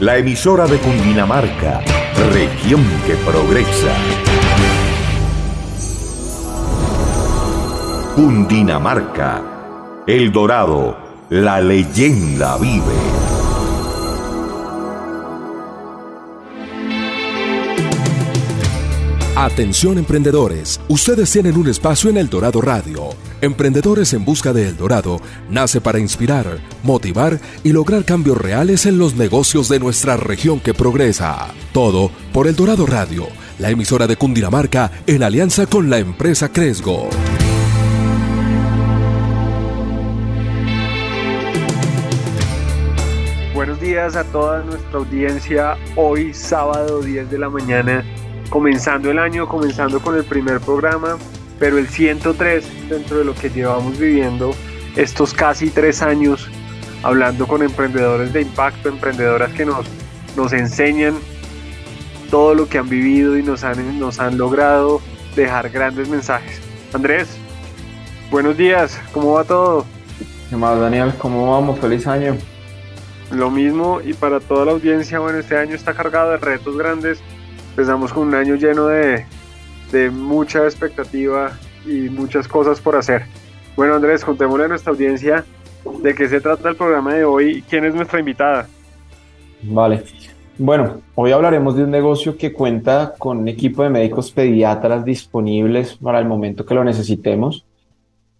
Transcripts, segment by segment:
la emisora de Cundinamarca, región que progresa. Cundinamarca, El Dorado, la leyenda vive. Atención emprendedores, ustedes tienen un espacio en El Dorado Radio. Emprendedores en Busca de El Dorado nace para inspirar, motivar y lograr cambios reales en los negocios de nuestra región que progresa. Todo por El Dorado Radio, la emisora de Cundinamarca en alianza con la empresa Cresgo. Buenos días a toda nuestra audiencia. Hoy sábado 10 de la mañana comenzando el año, comenzando con el primer programa, pero el 103 dentro de lo que llevamos viviendo estos casi tres años, hablando con emprendedores de impacto, emprendedoras que nos, nos enseñan todo lo que han vivido y nos han, nos han logrado dejar grandes mensajes. Andrés, buenos días, ¿cómo va todo? ¿Qué más, Daniel? ¿Cómo vamos? Feliz año. Lo mismo y para toda la audiencia, bueno, este año está cargado de retos grandes empezamos con un año lleno de, mucha expectativa y muchas cosas por hacer. Bueno, Andrés, contémosle a nuestra audiencia de qué se trata el programa de hoy y quién es nuestra invitada. Vale. Bueno, hoy hablaremos de un negocio que cuenta con un equipo de médicos pediatras disponibles para el momento que lo necesitemos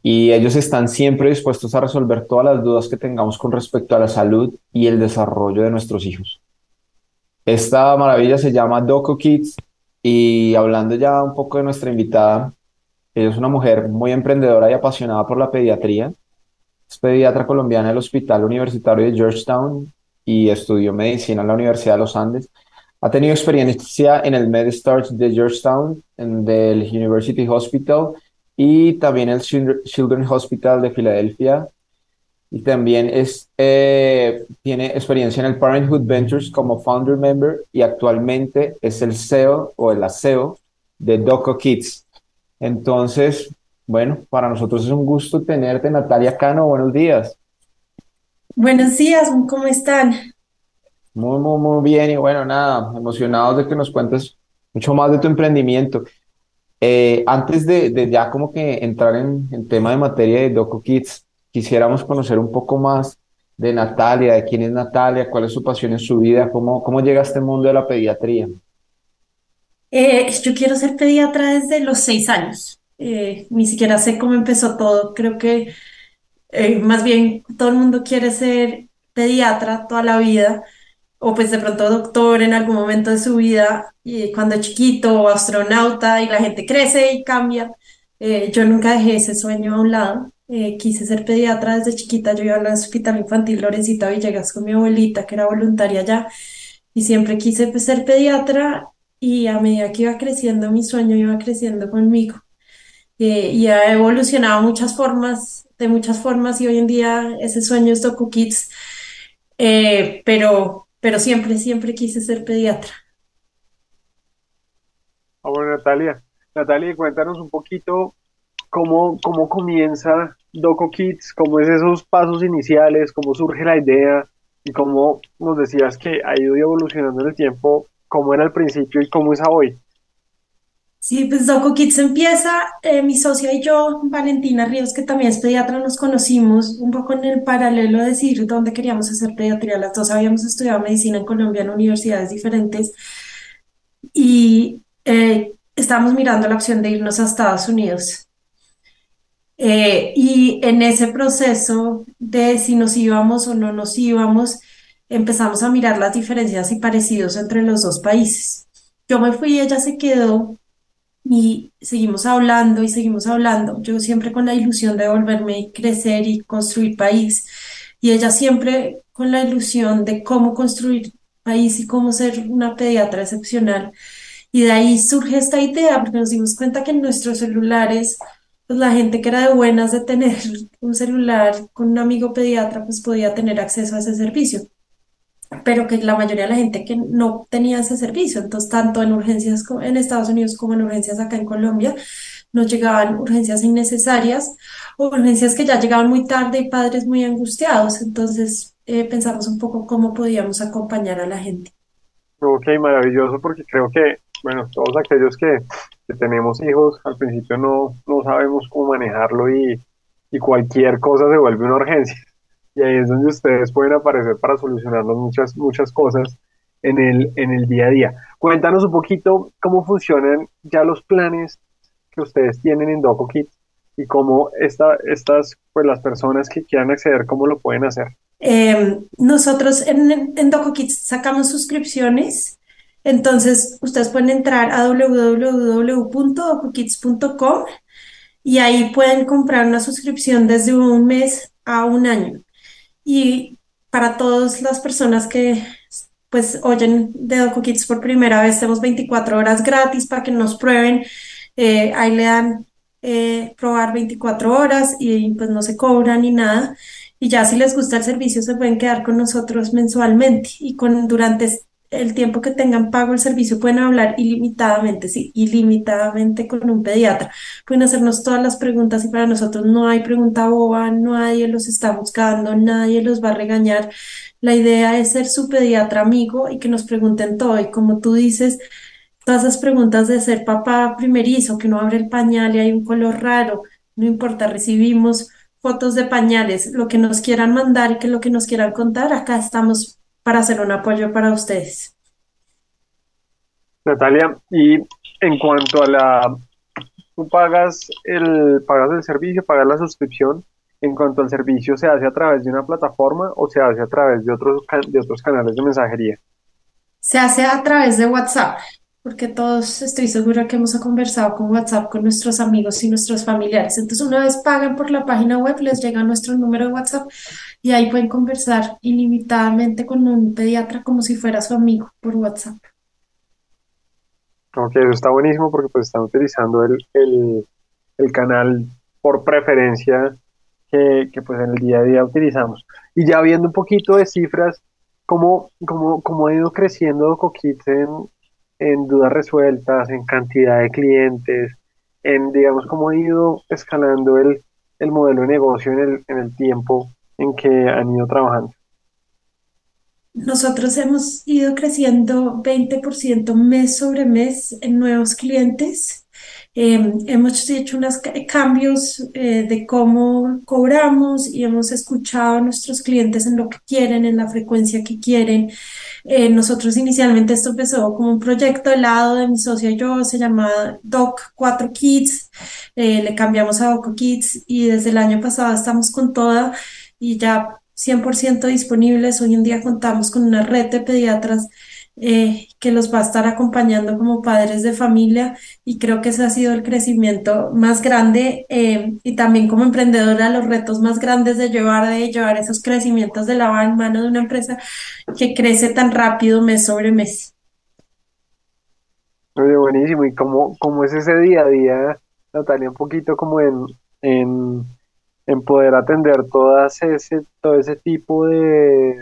y ellos están siempre dispuestos a resolver todas las dudas que tengamos con respecto a la salud y el desarrollo de nuestros hijos. Esta maravilla se llama Doco Kids y hablando ya un poco de nuestra invitada, ella es una mujer muy emprendedora y apasionada por la pediatría. Es pediatra colombiana del Hospital Universitario de Georgetown y estudió medicina en la Universidad de los Andes. Ha tenido experiencia en el MedStart de Georgetown, en el University Hospital y también el Children's Hospital de Filadelfia y también es, eh, tiene experiencia en el Parenthood Ventures como founder member y actualmente es el CEO o el CEO de Doco Kids. Entonces, bueno, para nosotros es un gusto tenerte, Natalia Cano. Buenos días. Buenos días, ¿cómo están? Muy, muy, muy bien. Y bueno, nada, emocionados de que nos cuentes mucho más de tu emprendimiento. Eh, antes de, de, ya como que entrar en, en tema de materia de Doco Kids, quisiéramos conocer un poco más de Natalia, de quién es Natalia, cuál es su pasión en su vida, cómo, cómo llega a este mundo de la pediatría. Eh, yo quiero ser pediatra desde los seis años. Eh, ni siquiera sé cómo empezó todo. Creo que eh, más bien todo el mundo quiere ser pediatra toda la vida, o pues de pronto doctor en algún momento de su vida, y cuando es chiquito, o astronauta, y la gente crece y cambia. yo nunca dejé ese sueño a un lado. Eh, quise ser pediatra desde chiquita, yo iba al Hospital Infantil Lorencita Villegas con mi abuelita, que era voluntaria allá, y siempre quise pues, ser pediatra y a medida que iba creciendo mi sueño iba creciendo conmigo. Eh, y ha evolucionado muchas formas, de muchas formas, y hoy en día ese sueño es Doku Kids, eh, pero, pero siempre, siempre quise ser pediatra. Ah, bueno, Natalia, Natalia, cuéntanos un poquito cómo, cómo comienza Doco Kids, cómo es esos pasos iniciales, cómo surge la idea y cómo nos decías que ha ido evolucionando en el tiempo, cómo era al principio y cómo es hoy. Sí, pues Doco Kids empieza, eh, mi socia y yo, Valentina Ríos, que también es pediatra, nos conocimos un poco en el paralelo de decir dónde queríamos hacer pediatría. Las dos habíamos estudiado medicina en Colombia en universidades diferentes y eh, estábamos mirando la opción de irnos a Estados Unidos. Eh, y en ese proceso de si nos íbamos o no nos íbamos, empezamos a mirar las diferencias y parecidos entre los dos países. Yo me fui, ella se quedó y seguimos hablando y seguimos hablando. Yo siempre con la ilusión de volverme a crecer y construir país y ella siempre con la ilusión de cómo construir país y cómo ser una pediatra excepcional. Y de ahí surge esta idea, porque nos dimos cuenta que en nuestros celulares, pues la gente que era de buenas de tener un celular con un amigo pediatra, pues podía tener acceso a ese servicio pero que la mayoría de la gente que no tenía ese servicio, entonces tanto en urgencias en Estados Unidos como en urgencias acá en Colombia, nos llegaban urgencias innecesarias o urgencias que ya llegaban muy tarde y padres muy angustiados, entonces eh, pensamos un poco cómo podíamos acompañar a la gente. Ok, maravilloso, porque creo que, bueno, todos aquellos que, que tenemos hijos, al principio no, no sabemos cómo manejarlo y, y cualquier cosa se vuelve una urgencia y ahí es donde ustedes pueden aparecer para solucionarnos muchas, muchas cosas en el, en el día a día. Cuéntanos un poquito cómo funcionan ya los planes que ustedes tienen en DocoKids y cómo esta, estas, pues las personas que quieran acceder, cómo lo pueden hacer. Em, nosotros en, en DocoKids sacamos suscripciones, entonces ustedes pueden entrar a www.docokids.com y ahí pueden comprar una suscripción desde un mes a un año y para todas las personas que pues oyen de Doco Kids por primera vez, tenemos 24 horas gratis para que nos prueben. Eh, ahí le dan eh, probar 24 horas y pues no se cobra ni nada. Y ya si les gusta el servicio se pueden quedar con nosotros mensualmente y con durante el tiempo que tengan pago el servicio pueden hablar ilimitadamente, sí, ilimitadamente con un pediatra. Pueden hacernos todas las preguntas y para nosotros no hay pregunta boba, nadie los está buscando, nadie los va a regañar. La idea es ser su pediatra amigo y que nos pregunten todo. Y como tú dices, todas esas preguntas de ser papá primerizo, que no abre el pañal y hay un color raro, no importa, recibimos fotos de pañales, lo que nos quieran mandar y que lo que nos quieran contar, acá estamos para hacer un apoyo para ustedes. Natalia, y en cuanto a la, tú pagas el, pagas el servicio, pagas la suscripción, en cuanto al servicio, ¿se hace a través de una plataforma o se hace a través de otros, de otros canales de mensajería? Se hace a través de WhatsApp porque todos estoy segura que hemos conversado con WhatsApp con nuestros amigos y nuestros familiares. Entonces, una vez pagan por la página web, les llega nuestro número de WhatsApp y ahí pueden conversar ilimitadamente con un pediatra como si fuera su amigo por WhatsApp. Ok, eso está buenísimo porque pues están utilizando el, el, canal por preferencia que, que, pues en el día a día utilizamos. Y ya viendo un poquito de cifras, ¿cómo, cómo, cómo ha ido creciendo Coquit en, en dudas resueltas, en cantidad de clientes, en, digamos, cómo ha ido escalando el, el modelo de negocio en el, en el tiempo en que han ido trabajando. Nosotros hemos ido creciendo 20% mes sobre mes en nuevos clientes Em, hemos hecho unos cambios eh, de cómo cobramos y hemos escuchado a nuestros clientes en lo que quieren, en la frecuencia que quieren. Eh, nosotros inicialmente esto empezó como un proyecto de lado de mi socia y yo, se llamaba Doc 4 Kids, eh, le cambiamos a Doc Kids y desde el año pasado estamos con toda y ya 100% disponibles. Hoy en día contamos con una red de pediatras eh, que los va a estar acompañando como padres de familia y creo que ese ha sido el crecimiento más grande eh, y también como emprendedora los retos más grandes de llevar, de llevar esos crecimientos de la mano de una empresa que crece tan rápido mes sobre mes. Oye, buenísimo. ¿Y cómo, cómo es ese día a día, Natalia, un poquito como en, en, en poder atender todas ese, todo ese tipo de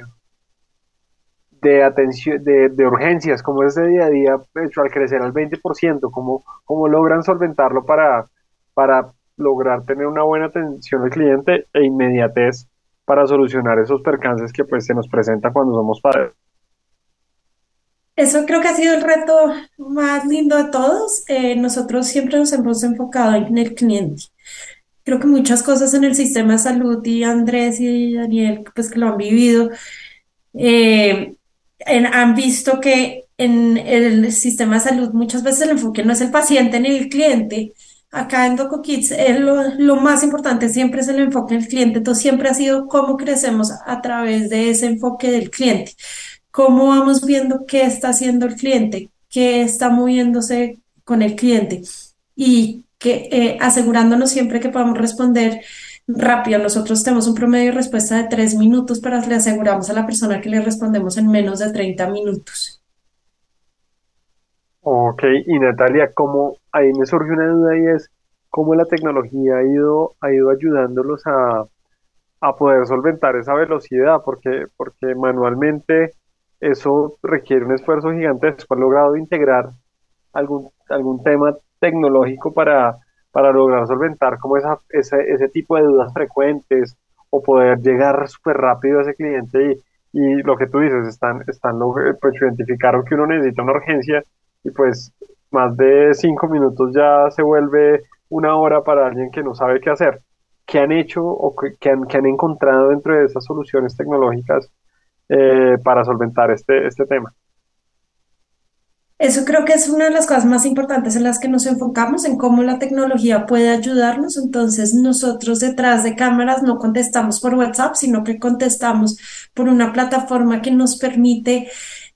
de atención, de, de, urgencias, como ese día a día, hecho al crecer al 20%, cómo, cómo logran solventarlo para, para lograr tener una buena atención al cliente e inmediatez para solucionar esos percances que pues se nos presenta cuando somos padres. Eso creo que ha sido el reto más lindo de todos. Eh, nosotros siempre nos hemos enfocado en el cliente. Creo que muchas cosas en el sistema de salud y Andrés y Daniel, pues que lo han vivido, eh, han visto que en el sistema de salud muchas veces el enfoque no es el paciente ni el cliente. Acá en DocoKids lo, lo, más importante siempre es el enfoque del cliente. Entonces siempre ha sido cómo crecemos a través de ese enfoque del cliente. Cómo vamos viendo qué está haciendo el cliente, qué está moviéndose con el cliente y que eh, asegurándonos siempre que podamos responder rápido. Nosotros tenemos un promedio de respuesta de tres minutos, pero le aseguramos a la persona que le respondemos en menos de 30 minutos. Ok, y Natalia, ¿cómo, ahí me surge una duda y es cómo la tecnología ha ido, ha ido ayudándolos a, poder solventar esa velocidad, porque, porque manualmente eso requiere un esfuerzo gigantesco. ¿Han logrado integrar algún, algún tema tecnológico para, para lograr solventar como esa, ese, ese tipo de dudas frecuentes o poder llegar súper rápido a ese cliente y, y lo que tú dices, están, están pues identificaron que uno necesita una urgencia y pues más de cinco minutos ya se vuelve una hora para alguien que no sabe qué hacer. ¿Qué han hecho o qué han, han encontrado dentro de esas soluciones tecnológicas eh, para solventar este, este tema? Eso creo que es una de las cosas más importantes en las que nos enfocamos, en cómo la tecnología puede ayudarnos. Entonces, nosotros detrás de cámaras no contestamos por WhatsApp, sino que contestamos por una plataforma que nos permite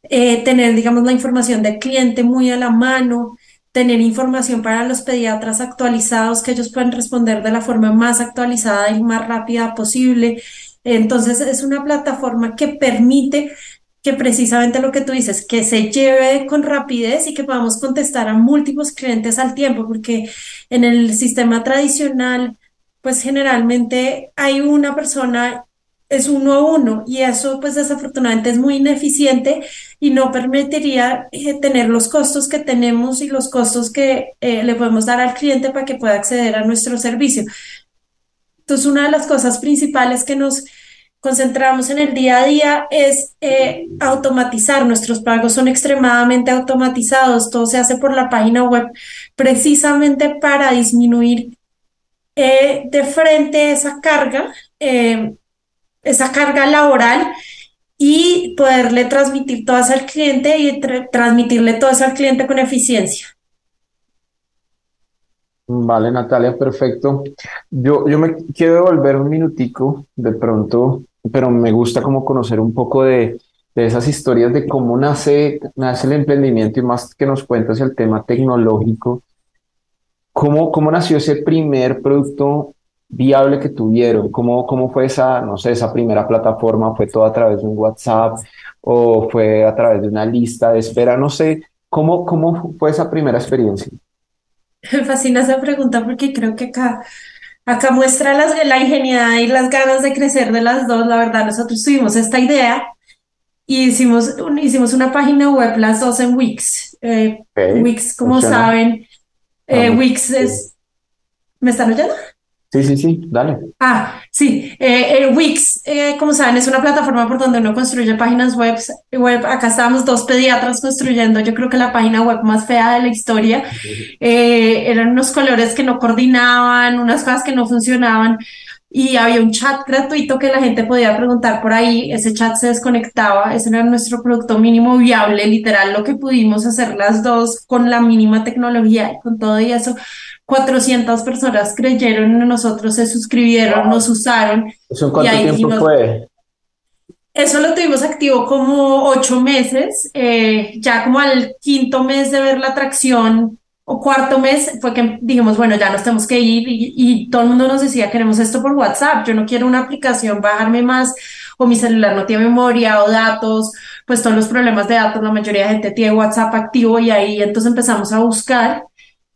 eh, tener, digamos, la información del cliente muy a la mano, tener información para los pediatras actualizados, que ellos puedan responder de la forma más actualizada y más rápida posible. Entonces, es una plataforma que permite que precisamente lo que tú dices, que se lleve con rapidez y que podamos contestar a múltiples clientes al tiempo, porque en el sistema tradicional, pues generalmente hay una persona es uno a uno y eso pues desafortunadamente es muy ineficiente y no permitiría eh, tener los costos que tenemos y los costos que eh, le podemos dar al cliente para que pueda acceder a nuestro servicio. Entonces, una de las cosas principales que nos concentramos en el día a día es eh, automatizar. Nuestros pagos son extremadamente automatizados, todo se hace por la página web precisamente para disminuir de frente esa carga esa carga laboral y poderle transmitir todo eso al cliente y transmitirle todo eso al cliente con eficiencia. Vale, Natalia, perfecto. Yo, yo me quiero devolver un minutico de pronto, pero me gusta como conocer un poco de, de esas historias de cómo nace, nace el emprendimiento y más que nos cuentas el tema tecnológico. ¿Cómo, cómo nació ese primer producto viable que tuvieron? ¿Cómo, cómo fue esa, no sé, esa primera plataforma? ¿Fue todo a través de un WhatsApp o fue a través de una lista de espera? No sé, ¿cómo, cómo fue esa primera experiencia? Me fascina esa pregunta porque creo que acá, acá muestra las, la ingenuidad y las ganas de crecer de las dos. La verdad, nosotros tuvimos esta idea y hicimos, hicimos una página web las dos en Wix. Eh, Wix, como saben, eh, Wix es... ¿Me están oyendo? Sí, sí, sí, dale. Ah, sí. Eh, Wix, eh, como saben, es una plataforma por donde uno construye páginas web. web. Acá estábamos dos pediatras construyendo, yo creo que la página web más fea de la historia. Eh, eran unos colores que no coordinaban, unas cosas que no funcionaban y había un chat gratuito que la gente podía preguntar por ahí. Ese chat se desconectaba. Ese era nuestro producto mínimo viable, literal, lo que pudimos hacer las dos con la mínima tecnología y con todo y eso 400 personas creyeron en nosotros, se suscribieron, nos usaron. ¿Eso cuánto tiempo fue? Eso lo tuvimos activo como ocho meses, eh, ya como al quinto mes de ver la atracción cuarto mes fue que dijimos, bueno, ya nos tenemos que ir y, y, todo el mundo nos decía, queremos esto por WhatsApp, yo no quiero una aplicación, bajarme más o mi celular no tiene memoria o datos, pues todos los problemas de datos, la mayoría de gente tiene WhatsApp activo y ahí entonces empezamos a buscar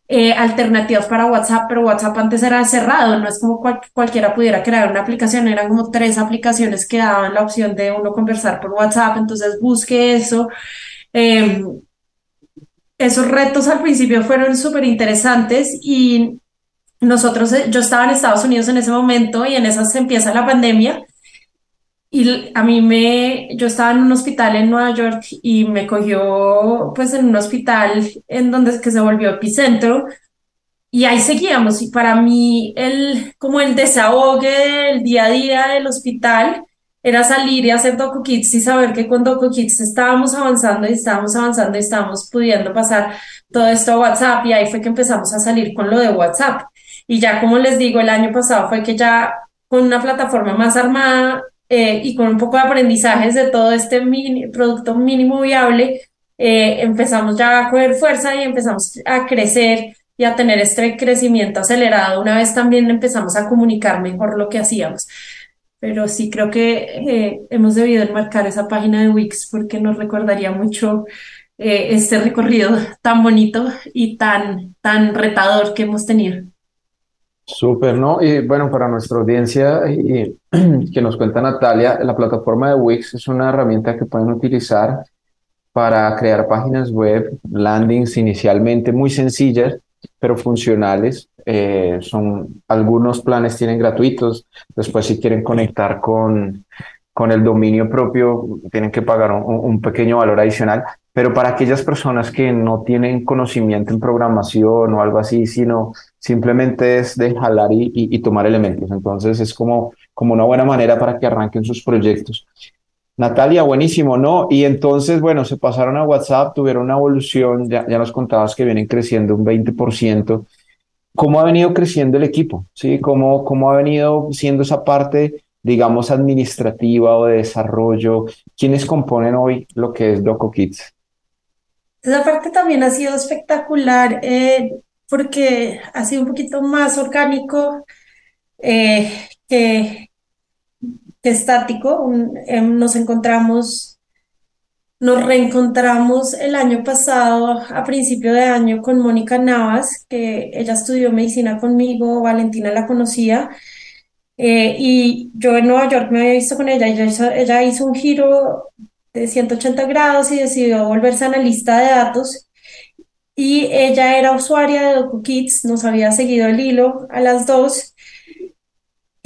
eh, alternativas para WhatsApp, pero WhatsApp antes era cerrado, no es como cualquiera pudiera crear una aplicación, eran como tres aplicaciones que daban la opción de uno conversar por WhatsApp, entonces busque eso. Em, esos retos al principio fueron súper interesantes y nosotros, eh, yo estaba en Estados Unidos en ese momento y en esas empieza la pandemia y a mí me, yo estaba en un hospital en Nueva York y me cogió pues en un hospital en donde que se volvió epicentro y ahí seguíamos y para mí el, como el desahogue del día a día del hospital era salir y hacer Doco Kids y saber que con Doco Kids estábamos avanzando y estábamos avanzando y estábamos pudiendo pasar todo esto a WhatsApp y ahí fue que empezamos a salir con lo de WhatsApp. Y ya como les digo, el año pasado fue que ya con una plataforma más armada eh, y con un poco de aprendizajes de todo este producto mínimo viable, eh, empezamos ya a coger fuerza y empezamos a crecer y a tener este crecimiento acelerado una vez también empezamos a comunicar mejor lo que hacíamos. Pero sí creo que eh, hemos debido enmarcar esa página de Wix porque nos recordaría mucho eh, este recorrido tan bonito y tan, tan retador que hemos tenido. Súper, ¿no? Y bueno, para nuestra audiencia que nos cuenta Natalia, la plataforma de Wix es una herramienta que pueden utilizar para crear páginas web, landings inicialmente muy sencillas, pero funcionales. Eh, son algunos planes tienen gratuitos. Después, si quieren conectar con, con el dominio propio, tienen que pagar un, pequeño valor adicional. Pero para aquellas personas que no tienen conocimiento en programación o algo así, sino simplemente es de jalar y, y, tomar elementos. Entonces es como, como una buena manera para que arranquen sus proyectos. Natalia, buenísimo, ¿no? Y entonces, bueno, se pasaron a WhatsApp, tuvieron una evolución, ya, ya nos contabas que vienen creciendo un 20%. ¿Cómo ha venido creciendo el equipo? ¿Sí? ¿Cómo, cómo ha venido siendo esa parte, digamos, administrativa o de desarrollo? ¿Quiénes componen hoy lo que es Doco Kids? Esa parte también ha sido espectacular eh, porque ha sido un poquito más orgánico eh, que, estático. Em, nos encontramos, nos reencontramos el año pasado, a principio de año, con Mónica Navas, que ella estudió medicina conmigo, Valentina la conocía. Eh, y yo en Nueva York me había visto con ella, ella hizo, ella hizo un giro de 180 grados y decidió volverse analista de datos. Y ella era usuaria de DocuKids, nos había seguido el hilo a las dos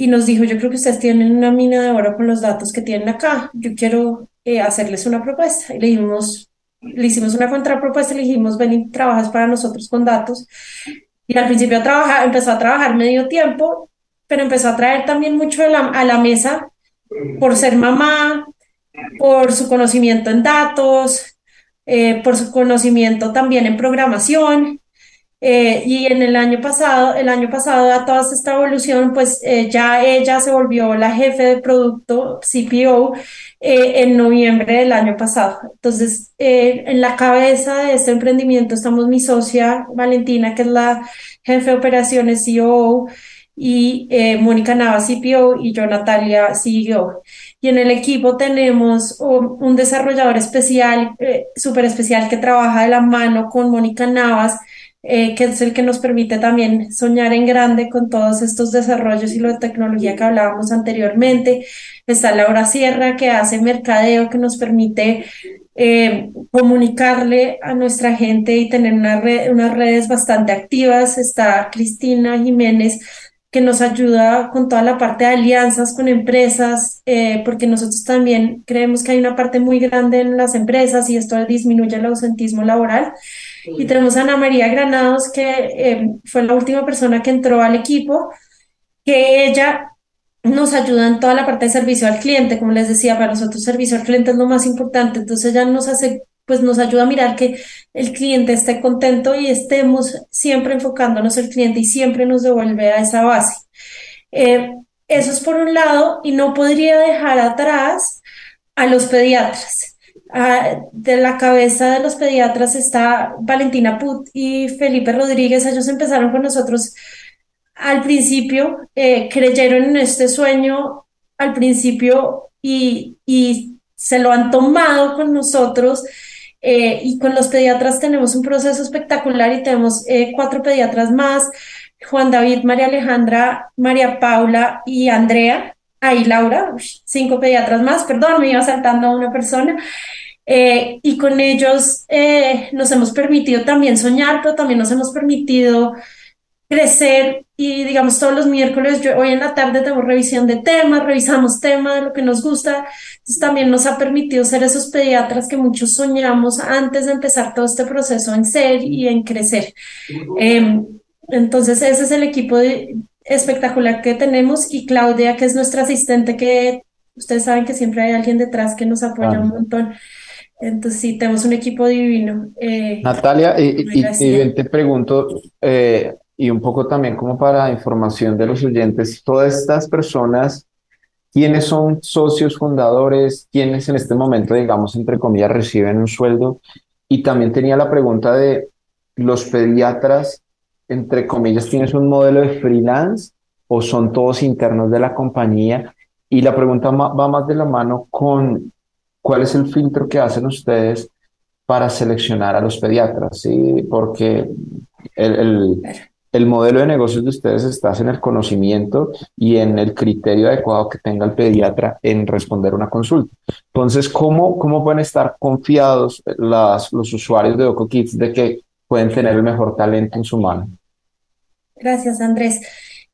y nos dijo, yo creo que ustedes tienen una mina de oro con los datos que tienen acá, yo quiero eh, hacerles una propuesta. Y le dijimos, le hicimos una contrapropuesta, le dijimos, ven y trabajas para nosotros con datos. Y al principio trabaja, empezó a trabajar medio tiempo, pero empezó a traer también mucho la, a la mesa por ser mamá, por su conocimiento en datos, eh, por su conocimiento también en programación. Eh, y en el año pasado, el año pasado, a toda esta evolución, pues eh, ya ella se volvió la jefe de producto CPO eh, en noviembre del año pasado. Entonces, en la cabeza de este emprendimiento estamos mi socia Valentina, que es la jefe de operaciones CEO, y Mónica Nava, CPO, y yo, Natalia, CEO. Y en el equipo tenemos un, desarrollador especial, súper especial, que trabaja de la mano con Mónica Navas eh, que es el que nos permite también soñar en grande con todos estos desarrollos y de tecnología que hablábamos anteriormente. Está Laura Sierra, que hace mercadeo, que nos permite eh, comunicarle a nuestra gente y tener una unas redes bastante activas. Está Cristina Jiménez, que nos ayuda con toda la parte de alianzas con empresas, eh, porque nosotros también creemos que hay una parte muy grande en las empresas y esto disminuye el ausentismo laboral. Y tenemos a Ana María Granados, que eh, fue la última persona que entró al equipo, que ella nos ayuda en toda la parte de servicio al cliente, como les decía, para nosotros servicio al cliente es lo más importante, entonces ella nos hace, pues nos ayuda a mirar que el cliente esté contento y estemos siempre enfocándonos el cliente y siempre nos devuelve a esa base. Eh, eso es por un lado, y no podría dejar atrás a los pediatras. Ah, de la cabeza de los pediatras está Valentina Put y Felipe Rodríguez. Ellos empezaron con nosotros al principio, eh, creyeron en este sueño al principio y, y se lo han tomado con nosotros. Eh, y con los pediatras tenemos un proceso espectacular y tenemos eh, cuatro pediatras más, Juan David, María Alejandra, María Paula y Andrea ahí Laura, cinco pediatras más, perdón, me iba saltando a una persona. Eh, y con ellos eh, nos hemos permitido también soñar, pero también nos hemos permitido crecer y digamos todos los miércoles, yo, hoy en la tarde tengo revisión de temas, revisamos temas lo que nos gusta, entonces también nos ha permitido ser esos pediatras que muchos soñamos antes de empezar todo este proceso en ser y en crecer. Em, entonces ese es el equipo de, espectacular que tenemos y Claudia, que es nuestra asistente, que ustedes saben que siempre hay alguien detrás que nos apoya un montón. Entonces sí, tenemos un equipo divino. Eh, Natalia, y, y, te pregunto, eh, y un poco también como para información de los oyentes, todas estas personas, ¿quiénes son socios fundadores? ¿Quiénes en este momento, digamos, entre comillas, reciben un sueldo? Y también tenía la pregunta de los pediatras entre comillas, tienes un modelo de freelance o son todos internos de la compañía? Y la pregunta va más de la mano con cuál es el filtro que hacen ustedes para seleccionar a los pediatras, ¿sí? Porque el, el, modelo de negocios de ustedes está en el conocimiento y en el criterio adecuado que tenga el pediatra en responder una consulta. Entonces, ¿cómo, cómo pueden estar confiados los usuarios de OcoKids de que pueden tener el mejor talento en su mano? Gracias, Andrés.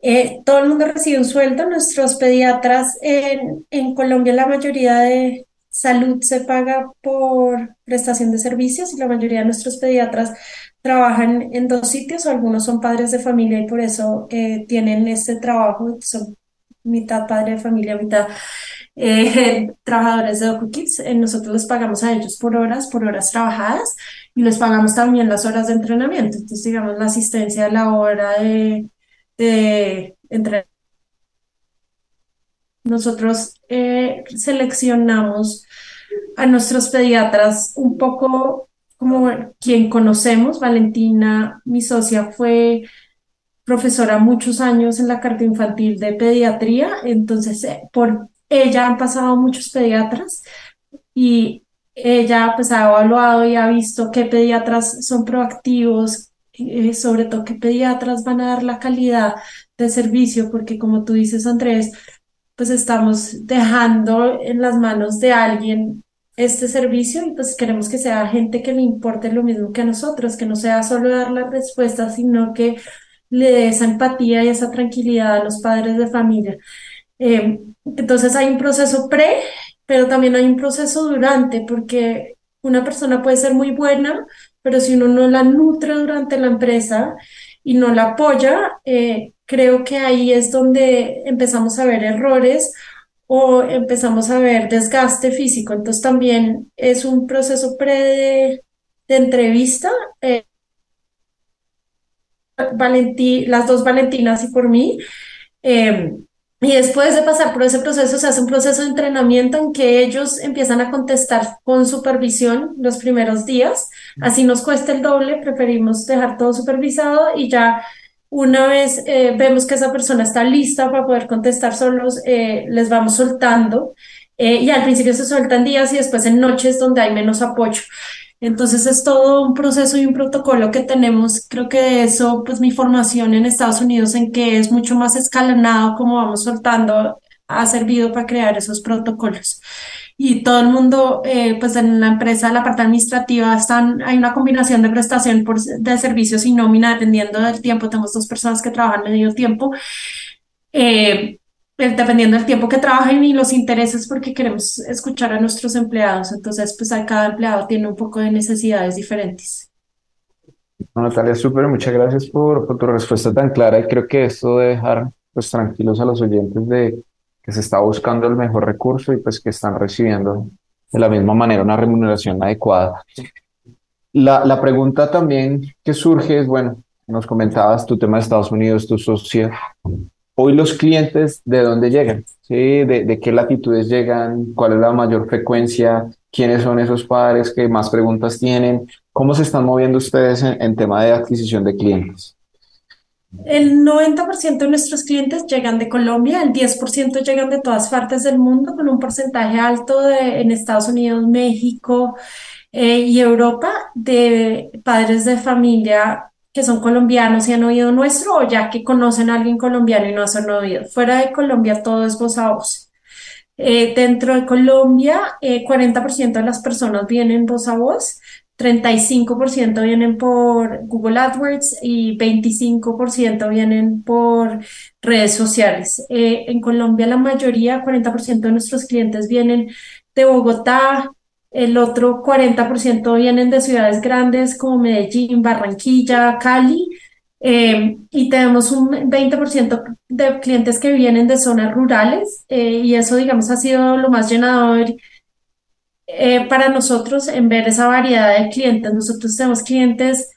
Eh, todo el mundo recibe un sueldo. Nuestros pediatras en, en Colombia, la mayoría de, Salud se paga por prestación de servicios y la mayoría de nuestros pediatras trabajan en dos sitios, algunos son padres de familia y por eso eh, tienen este trabajo, son mitad padre de familia, mitad eh, trabajadores de DocuKids. Eh, nosotros les pagamos a ellos por horas, por horas trabajadas les pagamos también las horas de entrenamiento. Entonces, digamos, la asistencia a la hora de, entrenamiento nosotros eh, seleccionamos a nuestros pediatras un poco como quien conocemos. Valentina, mi socia, fue profesora muchos años en la carta infantil de pediatría, entonces eh, por ella han pasado muchos pediatras y ella pues ha evaluado y ha visto qué pediatras son proactivos, eh, sobre todo qué pediatras van a dar la calidad de servicio, porque como tú dices, Andrés, pues estamos dejando en las manos de alguien este servicio y pues queremos que sea gente que le importe lo mismo que a nosotros, que no sea solo dar la respuesta, sino que le dé esa empatía y esa tranquilidad a los padres de familia. Eh, entonces hay un proceso pre, pero también hay un proceso durante, porque una persona puede ser muy buena, pero si uno no la nutre durante la empresa y no la apoya, eh, creo que ahí es donde empezamos a ver errores o empezamos a ver desgaste físico. Entonces también es un proceso pre de, entrevista. Eh, las dos Valentinas y por mí. Eh, y después de pasar por ese proceso, se hace un proceso de entrenamiento en que ellos empiezan a contestar con supervisión los primeros días. Así nos cuesta el doble, preferimos dejar todo supervisado y ya una vez eh, vemos que esa persona está lista para poder contestar solos, eh, les vamos soltando. Eh, y al principio se sueltan días y después en noches donde hay menos apoyo. Entonces es todo un proceso y un protocolo que tenemos. Creo que eso, pues mi formación en Estados Unidos en que es mucho más escalonado como vamos soltando, ha servido para crear esos protocolos. Y todo el mundo, eh, pues en la empresa, la parte administrativa, están, hay una combinación de prestación por, de servicios y nómina dependiendo del tiempo. Tenemos dos personas que trabajan medio tiempo. Eh, dependiendo del tiempo que trabajen y los intereses, porque queremos escuchar a nuestros empleados. Entonces, pues cada empleado tiene un poco de necesidades diferentes. Natalia, súper, muchas gracias por, por, tu respuesta tan clara y creo que esto de dejar pues tranquilos a los oyentes de que se está buscando el mejor recurso y pues que están recibiendo de la misma manera una remuneración adecuada. La, la pregunta también que surge es, bueno, nos comentabas tu tema de Estados Unidos, tu socia, Hoy los clientes, ¿de dónde llegan? ¿De, qué latitudes llegan? ¿Cuál es la mayor frecuencia? ¿Quiénes son esos padres que más preguntas tienen? ¿Cómo se están moviendo ustedes en, tema de adquisición de clientes? El 90% de nuestros clientes llegan de Colombia, el 10% llegan de todas partes del mundo, con un porcentaje alto de, en Estados Unidos, México eh, y Europa de padres de familia que son colombianos y han oído nuestro o ya que conocen a alguien colombiano y no han oído. Fuera de Colombia todo es voz a voz. Eh, dentro de Colombia, 40% eh, de las personas vienen voz a voz, 35% vienen por Google AdWords y 25% vienen por redes sociales. Eh, en Colombia la mayoría, 40% de nuestros clientes vienen de Bogotá, el otro 40% vienen de ciudades grandes como Medellín, Barranquilla, Cali, eh, y tenemos un 20% de clientes que vienen de zonas rurales, eh, y eso, digamos, ha sido lo más llenador eh, para nosotros en ver esa variedad de clientes. Nosotros tenemos clientes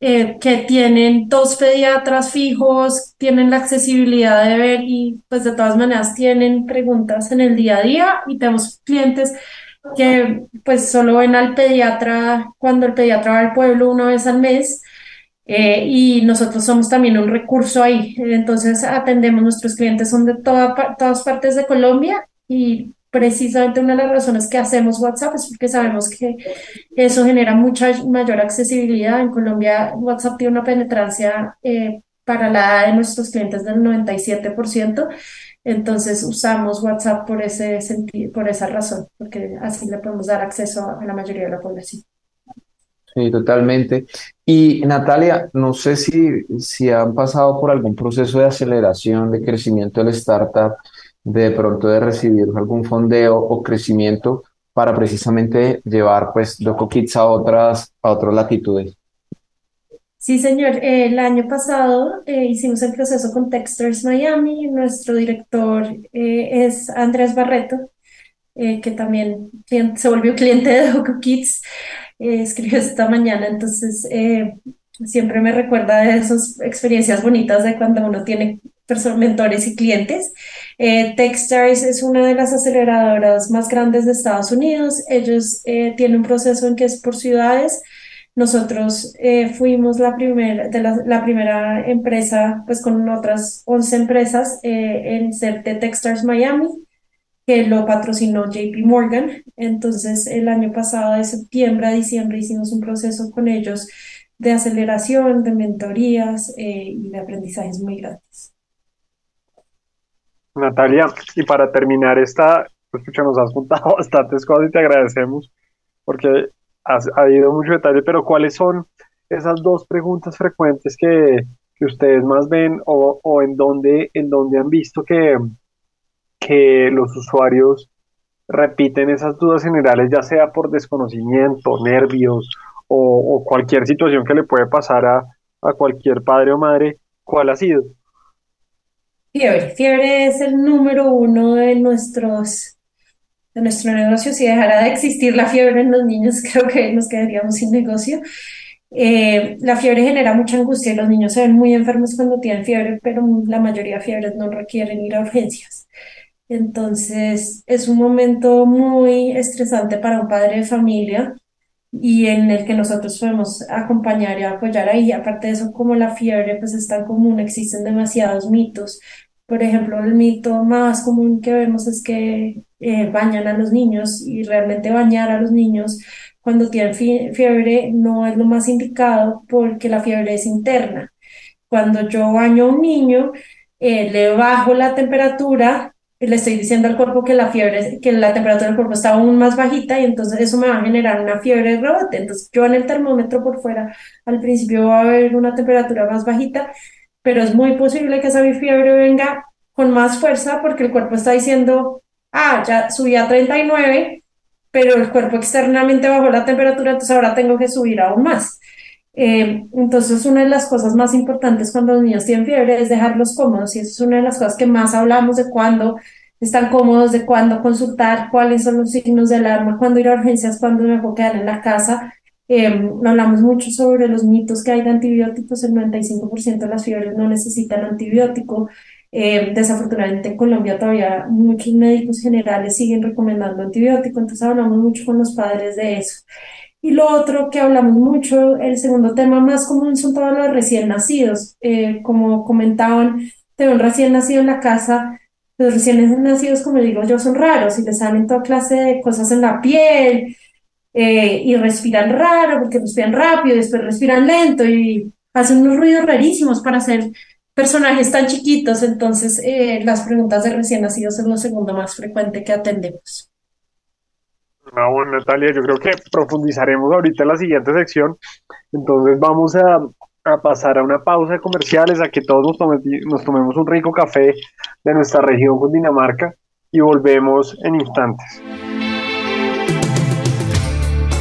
que tienen dos pediatras fijos, tienen la accesibilidad de ver y pues de todas maneras tienen preguntas en el día a día y tenemos clientes que pues solo ven al pediatra cuando el pediatra va al pueblo una vez al mes Eh, y nosotros somos también un recurso ahí. Entonces atendemos, nuestros clientes son de toda, todas partes de Colombia y precisamente una de las razones que hacemos WhatsApp es porque sabemos que eso genera mucha mayor accesibilidad. En Colombia WhatsApp tiene una penetrancia eh, para la edad de nuestros clientes del 97%. Entonces usamos WhatsApp por ese sentido, por esa razón, porque así le podemos dar acceso a la mayoría de la población. Sí, totalmente. Y Natalia, no sé si, si han pasado por algún proceso de aceleración, de crecimiento del startup, de pronto de recibir algún fondeo o crecimiento para precisamente llevar pues Doco Kids a otras, a otras latitudes. Sí, señor. El año pasado eh, hicimos el proceso con Texters Miami. Nuestro director eh, es Andrés Barreto, eh, que también se volvió cliente de Doco Kids. escribió esta mañana, entonces siempre me recuerda de esas experiencias bonitas de cuando uno tiene mentores y clientes. Techstars es una de las aceleradoras más grandes de Estados Unidos. Ellos tienen un proceso en que es por ciudades nosotros eh, fuimos la, primer, de la, primera empresa, pues con otras 11 empresas, eh, en ser de Techstars Miami, que lo patrocinó JP Morgan. Entonces, el año pasado, de septiembre a diciembre, hicimos un proceso con ellos de aceleración, de mentorías eh, y de aprendizajes muy grandes. Natalia, y para terminar esta, pues nos has contado bastantes cosas y te agradecemos porque ha, habido mucho detalle, pero ¿cuáles son esas dos preguntas frecuentes que, que ustedes más ven o, o, en dónde en donde han visto que, que los usuarios repiten esas dudas generales, ya sea por desconocimiento, nervios o, o cualquier situación que le puede pasar a, a, cualquier padre o madre, ¿cuál ha sido? Fiebre. Fiebre es el número uno de nuestros de nuestro negocio, si dejara de existir la fiebre en los niños, creo que nos quedaríamos sin negocio. Eh, la fiebre genera mucha angustia los niños se ven muy enfermos cuando tienen fiebre, pero la mayoría de fiebres no requieren ir a urgencias. Entonces, es un momento muy estresante para un padre de familia y en el que nosotros podemos acompañar y apoyar ahí. Aparte de eso, como la fiebre pues es tan común, existen demasiados mitos. Por ejemplo, el mito más común que vemos es que eh, bañan a los niños y realmente bañar a los niños cuando tienen fiebre no es lo más indicado porque la fiebre es interna. Cuando yo baño a un niño, eh, le bajo la temperatura, le estoy diciendo al cuerpo que la fiebre, que la temperatura del cuerpo está aún más bajita y entonces eso me va a generar una fiebre de rebote. Entonces yo en el termómetro por fuera al principio va a haber una temperatura más bajita, pero es muy posible que esa fiebre venga con más fuerza porque el cuerpo está diciendo ah, ya subí a 39, pero el cuerpo externamente bajó la temperatura, entonces ahora tengo que subir aún más. Eh, entonces, una de las cosas más importantes cuando los niños tienen fiebre es dejarlos cómodos y eso es una de las cosas que más hablamos de cuando están cómodos, de cuándo consultar, cuáles son los signos de alarma, cuándo ir a urgencias, cuándo me puedo quedar en la casa. Eh, hablamos mucho sobre los mitos que hay de antibióticos, el 95% de las fiebres no necesitan antibiótico, eh, desafortunadamente en Colombia todavía muchos médicos generales siguen recomendando antibióticos, entonces hablamos mucho con los padres de eso. Y lo otro que hablamos mucho, el segundo tema más común son todos los recién nacidos. Eh, como comentaban, tengo un recién nacido en la casa, los recién nacidos, como digo yo, son raros y les salen toda clase de cosas en la piel eh, y respiran raro porque respiran rápido después respiran lento y hacen unos ruidos rarísimos para hacer personajes tan chiquitos, entonces eh, las preguntas de recién nacidos es lo segundo más frecuente que atendemos. Ah, bueno, Natalia, yo creo que profundizaremos ahorita en la siguiente sección. Entonces vamos a, a pasar a una pausa de comerciales, a que todos nos, nos tomemos un rico café de nuestra región con Dinamarca y volvemos en instantes.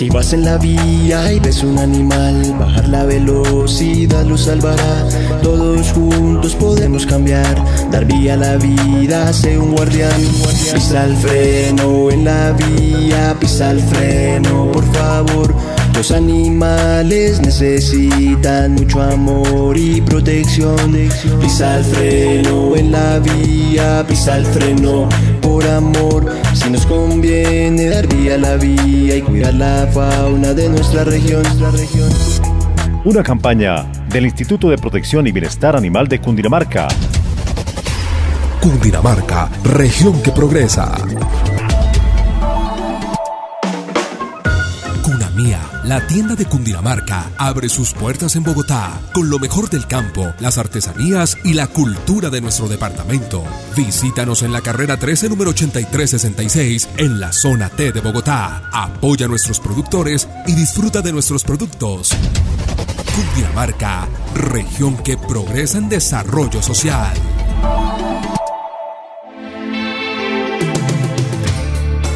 Si vas en la vía y ves un animal, bajar la velocidad lo salvará. Todos juntos podemos cambiar, dar vía a la vida, sé un guardián. Pisa el freno en la vía, pisa el freno, por favor. Los animales necesitan mucho amor y protección. Pisa el freno en la vía, pisa el freno por amor. Si nos conviene dar vía a la vía y cuidar la fauna de nuestra región. Una campaña del Instituto de Protección y Bienestar Animal de Cundinamarca. Cundinamarca, región que progresa. Cunamía, la tienda de Cundinamarca, abre sus puertas en Bogotá con lo mejor del campo, las artesanías y la cultura de nuestro departamento. Visítanos en la carrera 13, número 8366, en la zona T de Bogotá. Apoya a nuestros productores y disfruta de nuestros productos. Cundinamarca, región que progresa en desarrollo social.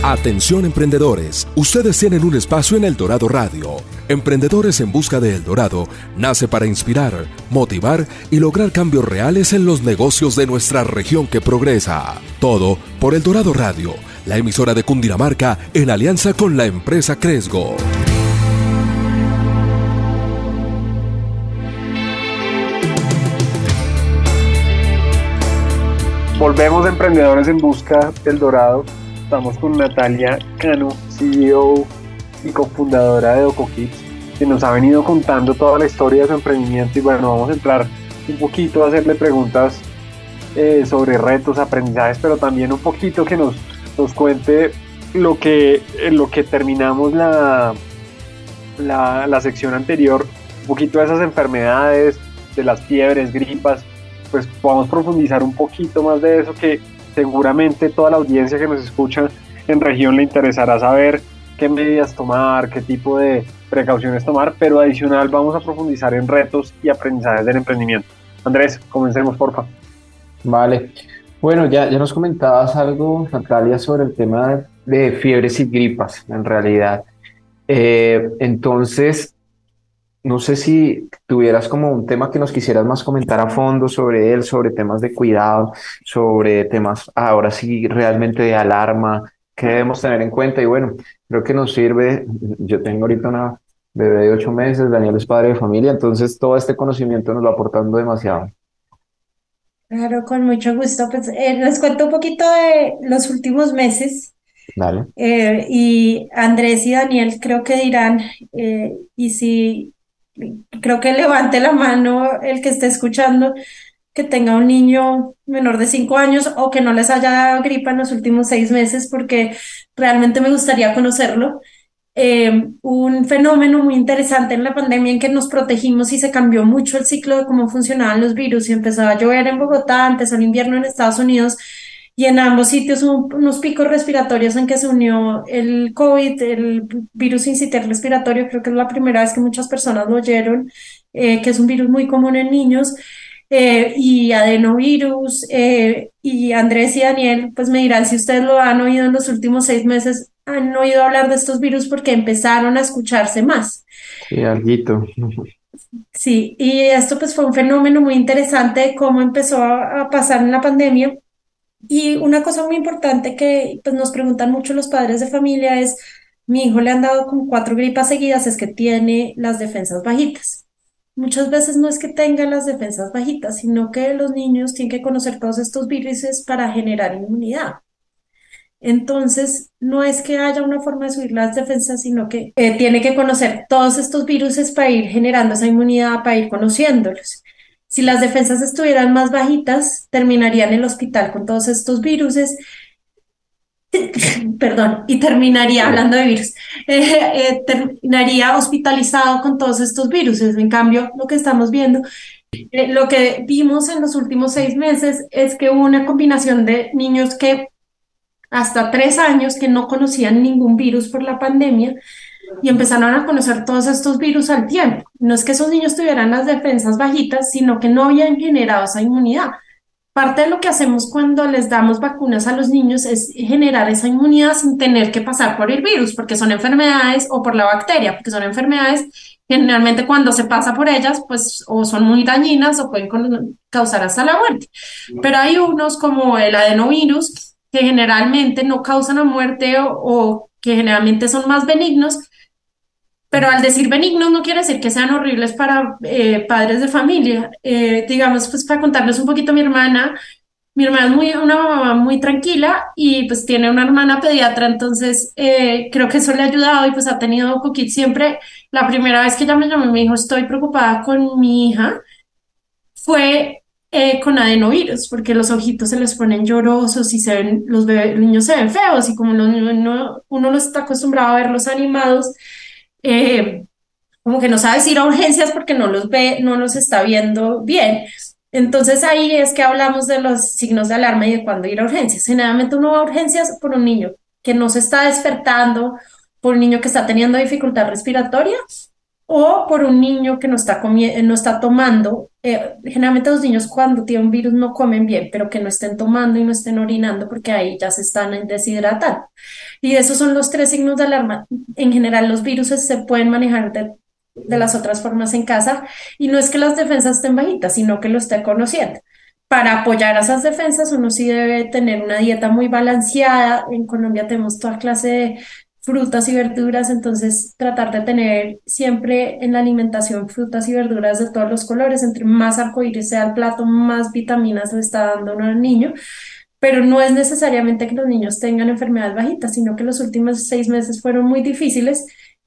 Atención emprendedores, ustedes tienen un espacio en El Dorado Radio. Emprendedores en Busca de El Dorado nace para inspirar, motivar y lograr cambios reales en los negocios de nuestra región que progresa. Todo por El Dorado Radio, la emisora de Cundinamarca en alianza con la empresa Cresgo. Volvemos a Emprendedores en Busca del Dorado. Estamos con Natalia Cano, CEO y cofundadora de DocoKids, que nos ha venido contando toda la historia de su emprendimiento. Y bueno, vamos a entrar un poquito a hacerle preguntas eh, sobre retos, aprendizajes, pero también un poquito que nos, nos cuente lo que, en lo que terminamos la, la, la sección anterior, un poquito de esas enfermedades, de las fiebres, gripas, pues podamos profundizar un poquito más de eso que seguramente toda la audiencia que nos escucha en región le interesará saber qué medidas tomar, qué tipo de precauciones tomar, pero adicional vamos a profundizar en retos y aprendizajes del emprendimiento. Andrés, comencemos por favor. Vale. Bueno, ya, ya nos comentabas algo, Natalia, sobre el tema de fiebres y gripas, en realidad. Eh, entonces, no sé si tuvieras como un tema que nos quisieras más comentar a fondo sobre él, sobre temas de cuidado, sobre temas ahora sí realmente de alarma, que debemos tener en cuenta. Y bueno, creo que nos sirve, yo tengo ahorita una bebé de ocho meses, Daniel es padre de familia, entonces todo este conocimiento nos va aportando demasiado. Claro, con mucho gusto. Pues eh, les cuento un poquito de los últimos meses. Dale. Eh, y Andrés y Daniel creo que dirán, eh, y si creo que levante la mano el que esté escuchando que tenga un niño menor de cinco años o que no les haya dado gripa en los últimos seis meses, porque realmente me gustaría conocerlo. Eh, un fenómeno muy interesante en la pandemia en que nos protegimos y se cambió mucho el ciclo de cómo funcionaban los virus y empezó a llover en Bogotá, empezó el invierno en Estados Unidos y en ambos sitios hubo unos picos respiratorios en que se unió el COVID, el virus sincitial respiratorio, creo que es la primera vez que muchas personas lo oyeron, eh, que es un virus muy común en niños, eh, y adenovirus, eh, y Andrés y Daniel, pues me dirán si ustedes lo han oído en los últimos seis meses, han oído hablar de estos virus porque empezaron a escucharse más. Sí, alguito. Sí, y esto pues fue un fenómeno muy interesante de cómo empezó a pasar en la pandemia y una cosa muy importante que pues, nos preguntan mucho los padres de familia es, mi hijo le han dado como cuatro gripas seguidas, es que tiene las defensas bajitas. Muchas veces no es que tenga las defensas bajitas, sino que los niños tienen que conocer todos estos virus para generar inmunidad. Entonces, no es que haya una forma de subir las defensas, sino que eh, tiene que conocer todos estos virus para ir generando esa inmunidad, para ir conociéndolos. Si las defensas estuvieran más bajitas, terminaría en el hospital con todos estos virus. Perdón, y terminaría hablando de virus, eh, eh, terminaría hospitalizado con todos estos virus. En cambio, lo que estamos viendo, eh, lo que vimos en los últimos seis meses es que hubo una combinación de niños que hasta tres años que no conocían ningún virus por la pandemia, y empezaron a conocer todos estos virus al tiempo. No es que esos niños tuvieran las defensas bajitas, sino que no habían generado esa inmunidad. Parte de lo que hacemos cuando les damos vacunas a los niños es generar esa inmunidad sin tener que pasar por el virus, porque son enfermedades, o por la bacteria, porque son enfermedades generalmente cuando se pasa por ellas, pues o son muy dañinas o pueden causar hasta la muerte. Pero hay unos como el adenovirus que generalmente no causan la muerte o que generalmente son más benignos, pero al decir benignos no quiere decir que sean horribles para eh, padres de familia. Eh, digamos, pues para contarles un poquito, mi hermana, mi hermana es muy, una mamá muy tranquila y pues tiene una hermana pediatra, entonces eh, creo que eso le ha ayudado y pues ha tenido coquit siempre. La primera vez que ella me llamó y me dijo, estoy preocupada con mi hija, fue con adenovirus, porque los ojitos se les ponen llorosos y se ven, los, bebés, niños se ven feos y como uno, uno no está acostumbrado a verlos animados, eh, como que no sabes ir a urgencias porque no los ve, no los está viendo bien. Entonces ahí es que hablamos de los signos de alarma y de cuándo ir a urgencias. Generalmente uno va a urgencias por un niño que no se está despertando, por un niño que está teniendo dificultad respiratoria o por un niño que no está, no está tomando. Eh, generalmente los niños cuando tienen un virus no comen bien, pero que no estén tomando y no estén orinando porque ahí ya se están deshidratando. Y esos son los tres signos de alarma. En general los virus se pueden manejar de, de las otras formas en casa y no es que las defensas estén bajitas, sino que lo esté conociendo para apoyar a esas defensas uno sí debe tener una dieta muy balanceada. En Colombia tenemos toda clase de frutas y verduras, entonces tratar de tener siempre en la alimentación frutas y verduras de todos los colores, entre más arcoíris sea el plato, más vitaminas le está dando uno al niño, pero no es necesariamente que los niños tengan enfermedades bajitas, sino que los últimos seis meses fueron muy difíciles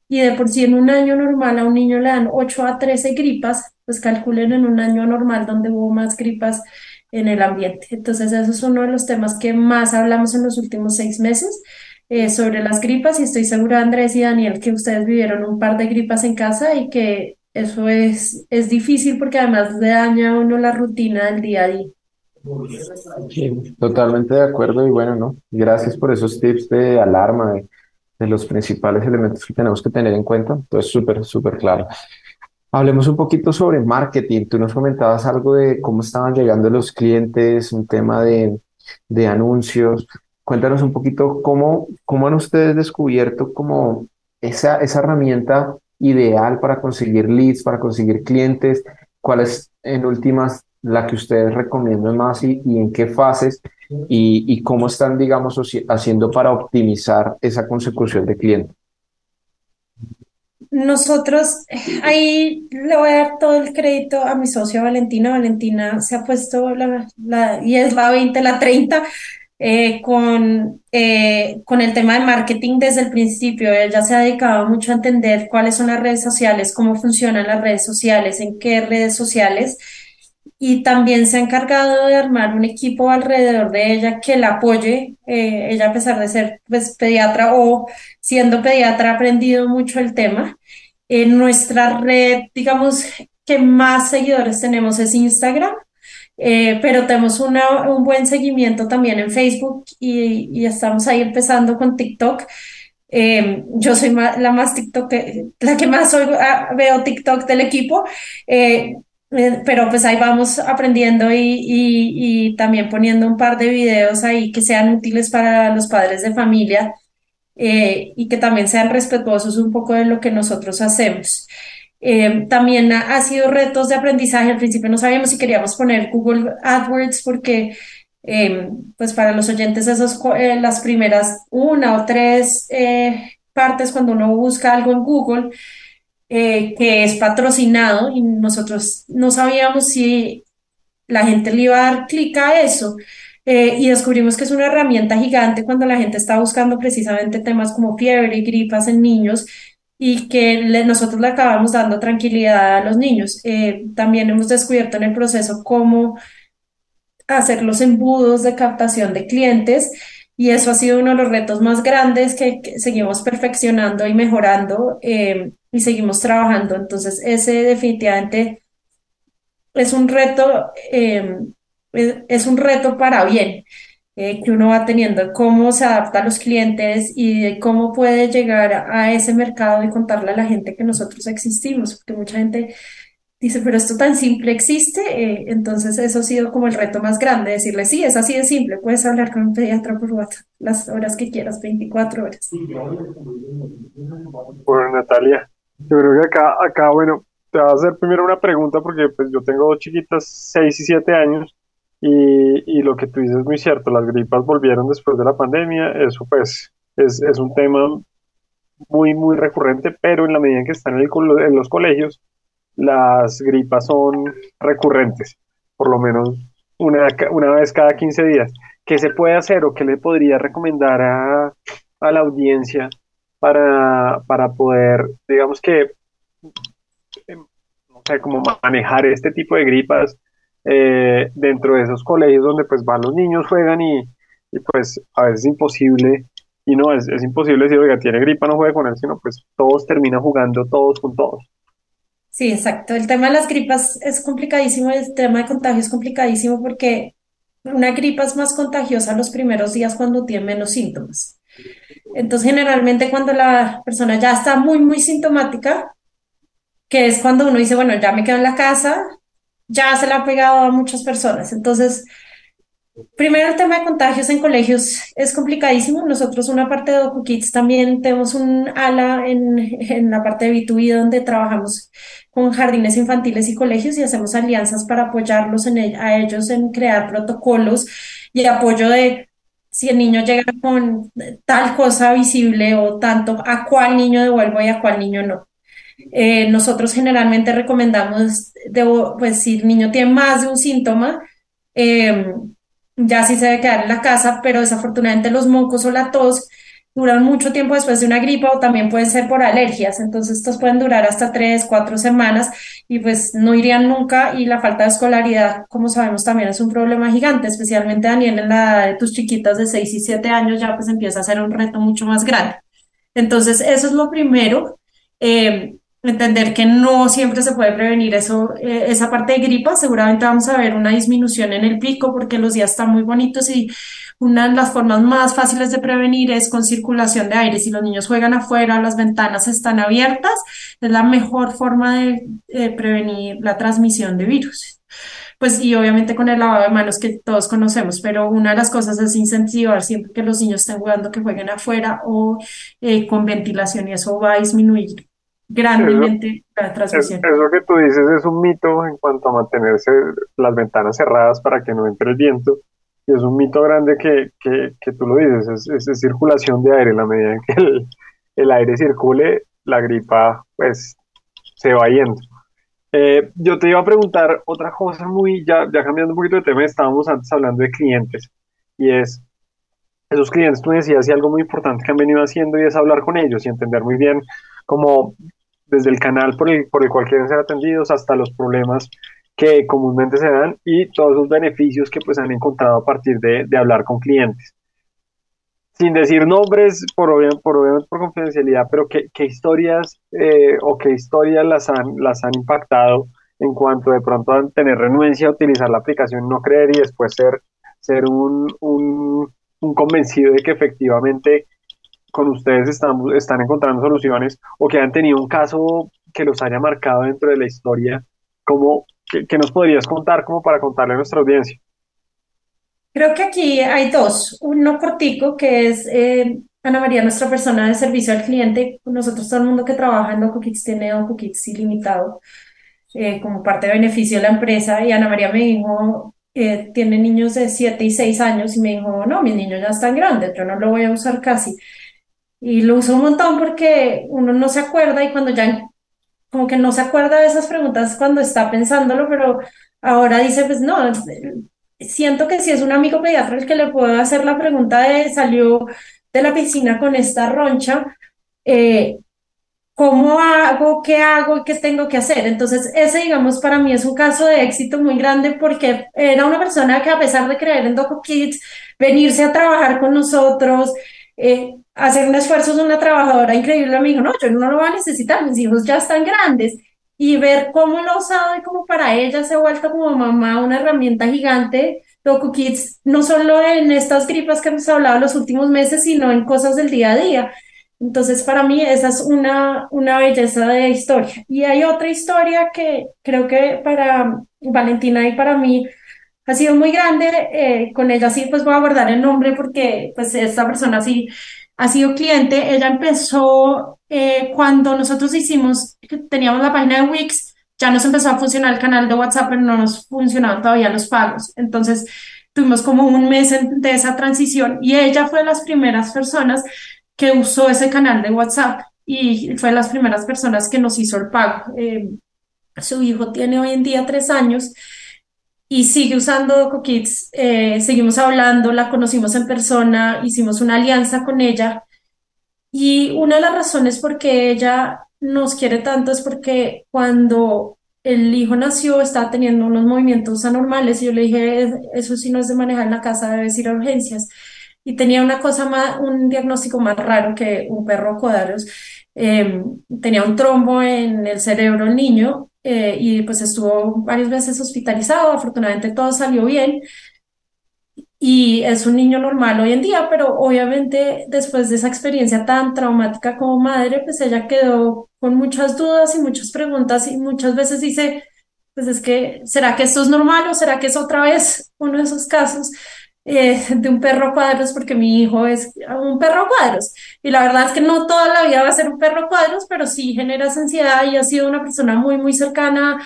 y de por sí en un año normal a un niño le dan 8 a 13 gripas, pues calculen en un año normal donde hubo más gripas en el ambiente. Entonces, eso es uno de los temas que más hablamos en los últimos seis meses eh, sobre las gripas y estoy segura, Andrés y Daniel, que ustedes vivieron un par de gripas en casa y que eso es, es difícil porque además daña a uno la rutina del día a día. totalmente de acuerdo y bueno, ¿no? Gracias por esos tips de alarma, de, de los principales elementos que tenemos que tener en cuenta. Entonces, súper, súper claro. Hablemos un poquito sobre marketing. Tú nos comentabas algo de cómo estaban llegando los clientes, un tema de, de anuncios. Cuéntanos un poquito cómo, cómo han ustedes descubierto como esa, esa herramienta ideal para conseguir leads, para conseguir clientes, cuál es en últimas la que ustedes recomiendan más y, y en qué fases y, y, cómo están, digamos, haciendo para optimizar esa consecución de clientes. Nosotros, ahí le voy a dar todo el crédito a mi socio Valentina. Valentina se ha puesto la, la y es la 20, la 30 eh, con, eh, con el tema de marketing desde el principio. Ella se ha dedicado mucho a entender cuáles son las redes sociales, cómo funcionan las redes sociales, en qué redes sociales. Y también se ha encargado de armar un equipo alrededor de ella que la apoye. Eh, ella, a pesar de ser pues, pediatra o siendo pediatra, ha aprendido mucho el tema. En nuestra red, digamos, que más seguidores tenemos es Instagram. Eh, pero tenemos una, un buen seguimiento también en Facebook y, y estamos ahí empezando con TikTok. Eh, yo soy la más TikTok, la que más ah, veo TikTok del equipo, eh, pero pues ahí vamos aprendiendo y, y, y, también poniendo un par de videos ahí que sean útiles para los padres de familia y que también sean respetuosos un poco de lo que nosotros hacemos. Eh, también ha, sido retos de aprendizaje. Al principio no sabíamos si queríamos poner Google AdWords porque, eh, pues para los oyentes, esas eh, las primeras una o tres partes cuando uno busca algo en Google que es patrocinado y nosotros no sabíamos si la gente le iba a dar clic a eso. y descubrimos que es una herramienta gigante cuando la gente está buscando precisamente temas como fiebre y gripas en niños y que nosotros le acabamos dando tranquilidad a los niños. Eh, también hemos descubierto en el proceso cómo hacer los embudos de captación de clientes y eso ha sido uno de los retos más grandes que, seguimos perfeccionando y mejorando eh, y seguimos trabajando. Entonces, ese definitivamente es un reto, eh, es un reto para bien. Eh, que uno va teniendo, cómo se adapta a los clientes y cómo puede llegar a ese mercado y contarle a la gente que nosotros existimos, porque mucha gente dice, pero esto tan simple existe, eh, entonces eso ha sido como el reto más grande, decirle, sí, es así de simple, puedes hablar con un pediatra por WhatsApp las horas que quieras, 24 horas. Bueno, Natalia, yo creo que acá, acá, bueno, te voy a hacer primero una pregunta porque pues yo tengo dos chiquitas, 6 y 7 años, y, y lo que tú dices es muy cierto, las gripas volvieron después de la pandemia, eso pues es, es un tema muy, muy recurrente, pero en la medida en que están en, el, en los colegios, las gripas son recurrentes, por lo menos una, una vez cada 15 días. ¿Qué se puede hacer o qué le podría recomendar a, a la audiencia para, para poder, digamos que, em, no como manejar este tipo de gripas eh, dentro de esos colegios donde pues van los niños, juegan y, y pues a veces es imposible, y no, es, es imposible decir, oiga, tiene gripa, no juegue con él, sino pues todos terminan jugando todos con todos. Sí, exacto. El tema de las gripas es complicadísimo, el tema de contagio es complicadísimo porque una gripa es más contagiosa los primeros días cuando tiene menos síntomas. Entonces, generalmente cuando la persona ya está muy, muy sintomática, que es cuando uno dice, bueno, ya me quedo en la casa, ya se la ha pegado a muchas personas. Entonces, Primero, el tema de contagios en colegios es complicadísimo. Nosotros, una parte de DocuKids, también tenemos un ala en, en la parte de B2B donde trabajamos con jardines infantiles y colegios y hacemos alianzas para apoyarlos a ellos en crear protocolos y apoyo de si el niño llega con tal cosa visible o tanto, a cuál niño devuelvo y a cuál niño no. Eh, nosotros generalmente recomendamos, pues si el niño tiene más de un síntoma, eh, ya sí se debe quedar en la casa, pero desafortunadamente los mocos o la tos duran mucho tiempo después de una gripa o también pueden ser por alergias, entonces estos pueden durar hasta tres, cuatro semanas y pues no irían nunca y la falta de escolaridad, como sabemos, también es un problema gigante, especialmente Daniel en la edad de tus chiquitas de seis y siete años ya pues empieza a ser un reto mucho más grande. Entonces, eso es lo primero. Eh, entender que no siempre se puede prevenir eso, eh, esa parte de gripa, seguramente vamos a ver una disminución en el pico porque los días están muy bonitos y una de las formas más fáciles de prevenir es con circulación de aire. Si los niños juegan afuera, las ventanas están abiertas, es la mejor forma de, prevenir la transmisión de virus. Pues y obviamente con el lavado de manos que todos conocemos, pero una de las cosas es incentivar siempre que los niños estén jugando que jueguen afuera o eh, con ventilación y eso va a disminuir grandemente la transmisión. Eso que tú dices es un mito en cuanto a mantenerse las ventanas cerradas para que no entre el viento. Y es un mito grande que, que, que tú lo dices, es, es, circulación de aire. La medida en que el, el, aire circule, la gripa pues se va yendo. Eh, yo te iba a preguntar otra cosa muy, ya, ya cambiando un poquito de tema, estábamos antes hablando de clientes y es, esos clientes, tú decías, y algo muy importante que han venido haciendo y es hablar con ellos y entender muy bien cómo desde el canal por el, por el cual quieren ser atendidos hasta los problemas que comúnmente se dan y todos los beneficios que pues han encontrado a partir de, de hablar con clientes. Sin decir nombres, por, por, por confidencialidad, pero qué, qué historias eh, o qué historias las han, las han impactado en cuanto de pronto a tener renuencia a utilizar la aplicación, no creer y después ser, ser un, un convencido de que efectivamente con ustedes están, están encontrando soluciones o que han tenido un caso que los haya marcado dentro de la historia, como, que, nos podrías contar como para contarle a nuestra audiencia? Creo que aquí hay dos. Uno cortico, que es eh, Ana María, nuestra persona de servicio al cliente. Nosotros, todo el mundo que trabaja en DocuKits tiene DocuKits ilimitado eh, como parte de beneficio de la empresa. Y Ana María me dijo, eh, tiene niños de 7 y 6 años y me dijo, no, mis niños ya están grandes, yo no lo voy a usar casi. Y lo uso un montón porque uno no se acuerda y cuando ya, como que no se acuerda de esas preguntas cuando está pensándolo, pero ahora dice, pues no, siento que si es un amigo pediatra el que le puedo hacer la pregunta de salió de la piscina con esta roncha, eh, ¿cómo hago? ¿Qué hago? ¿Qué tengo que hacer? Entonces, ese, digamos, para mí es un caso de éxito muy grande porque era una persona que a pesar de creer en Doco Kids, venirse a trabajar con nosotros, eh, hacer un esfuerzo de una trabajadora increíble, me dijo, no, yo no lo voy a necesitar, mis hijos ya están grandes. Y ver cómo lo y cómo para ella se ha vuelto como mamá una herramienta gigante, Doku Kids, no solo en estas gripas que hemos hablado los últimos meses, sino en cosas del día a día. Entonces, para mí esa es una, una belleza de historia. Y hay otra historia que creo que para Valentina y para mí ha sido muy grande. Eh, con ella sí, pues voy a guardar el nombre porque pues esta persona sí ha sido cliente. Ella empezó eh, cuando nosotros hicimos, teníamos la página de Wix, ya nos empezó a funcionar el canal de WhatsApp, pero no nos funcionaban todavía los pagos. Entonces, tuvimos como un mes de esa transición y ella fue de las primeras personas que usó ese canal de WhatsApp y fue de las primeras personas que nos hizo el pago. Eh, su hijo tiene hoy en día tres años y sigue usando CoKids. Eh, seguimos hablando, la conocimos en persona, hicimos una alianza con ella y una de las razones por qué ella nos quiere tanto es porque cuando el hijo nació estaba teniendo unos movimientos anormales y yo le dije, eso sí no es de manejar en la casa, debes ir a urgencias. Y tenía una cosa más, un diagnóstico más raro que un perro codarios. Em, tenía un trombo en el cerebro el niño eh, y pues estuvo varias veces hospitalizado. Afortunadamente todo salió bien y es un niño normal hoy en día, pero obviamente después de esa experiencia tan traumática como madre, pues ella quedó con muchas dudas y muchas preguntas y muchas veces dice, pues es que, ¿será que esto es normal o será que es otra vez uno de esos casos? Eh, de un perro cuadros porque mi hijo es un perro cuadros. Y la verdad es que no toda la vida va a ser un perro cuadros pero sí genera ansiedad y ha sido una persona muy muy cercana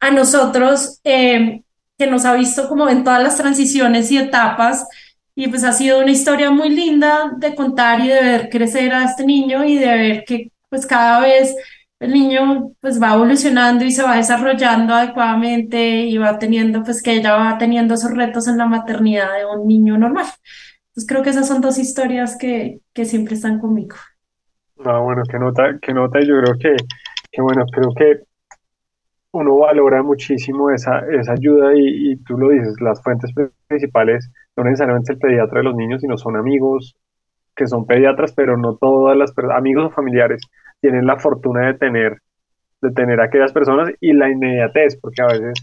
a nosotros eh, que nos ha visto como en todas las transiciones y etapas. Y pues ha sido una historia muy linda de contar y de ver crecer a este niño y de ver que pues cada vez el niño pues va evolucionando y se va desarrollando adecuadamente y va teniendo pues que ella va teniendo esos retos en la maternidad de un niño normal. Entonces creo que esas son dos historias que, que siempre están conmigo. Ah, bueno, qué nota, qué nota, yo creo que, que bueno, creo que uno valora muchísimo esa, esa ayuda y, y, tú lo dices, las fuentes principales no necesariamente el pediatra de los niños, sino son amigos que son pediatras, pero no todas las amigos o familiares tienen la fortuna de tener de tener a aquellas personas y la inmediatez, porque a veces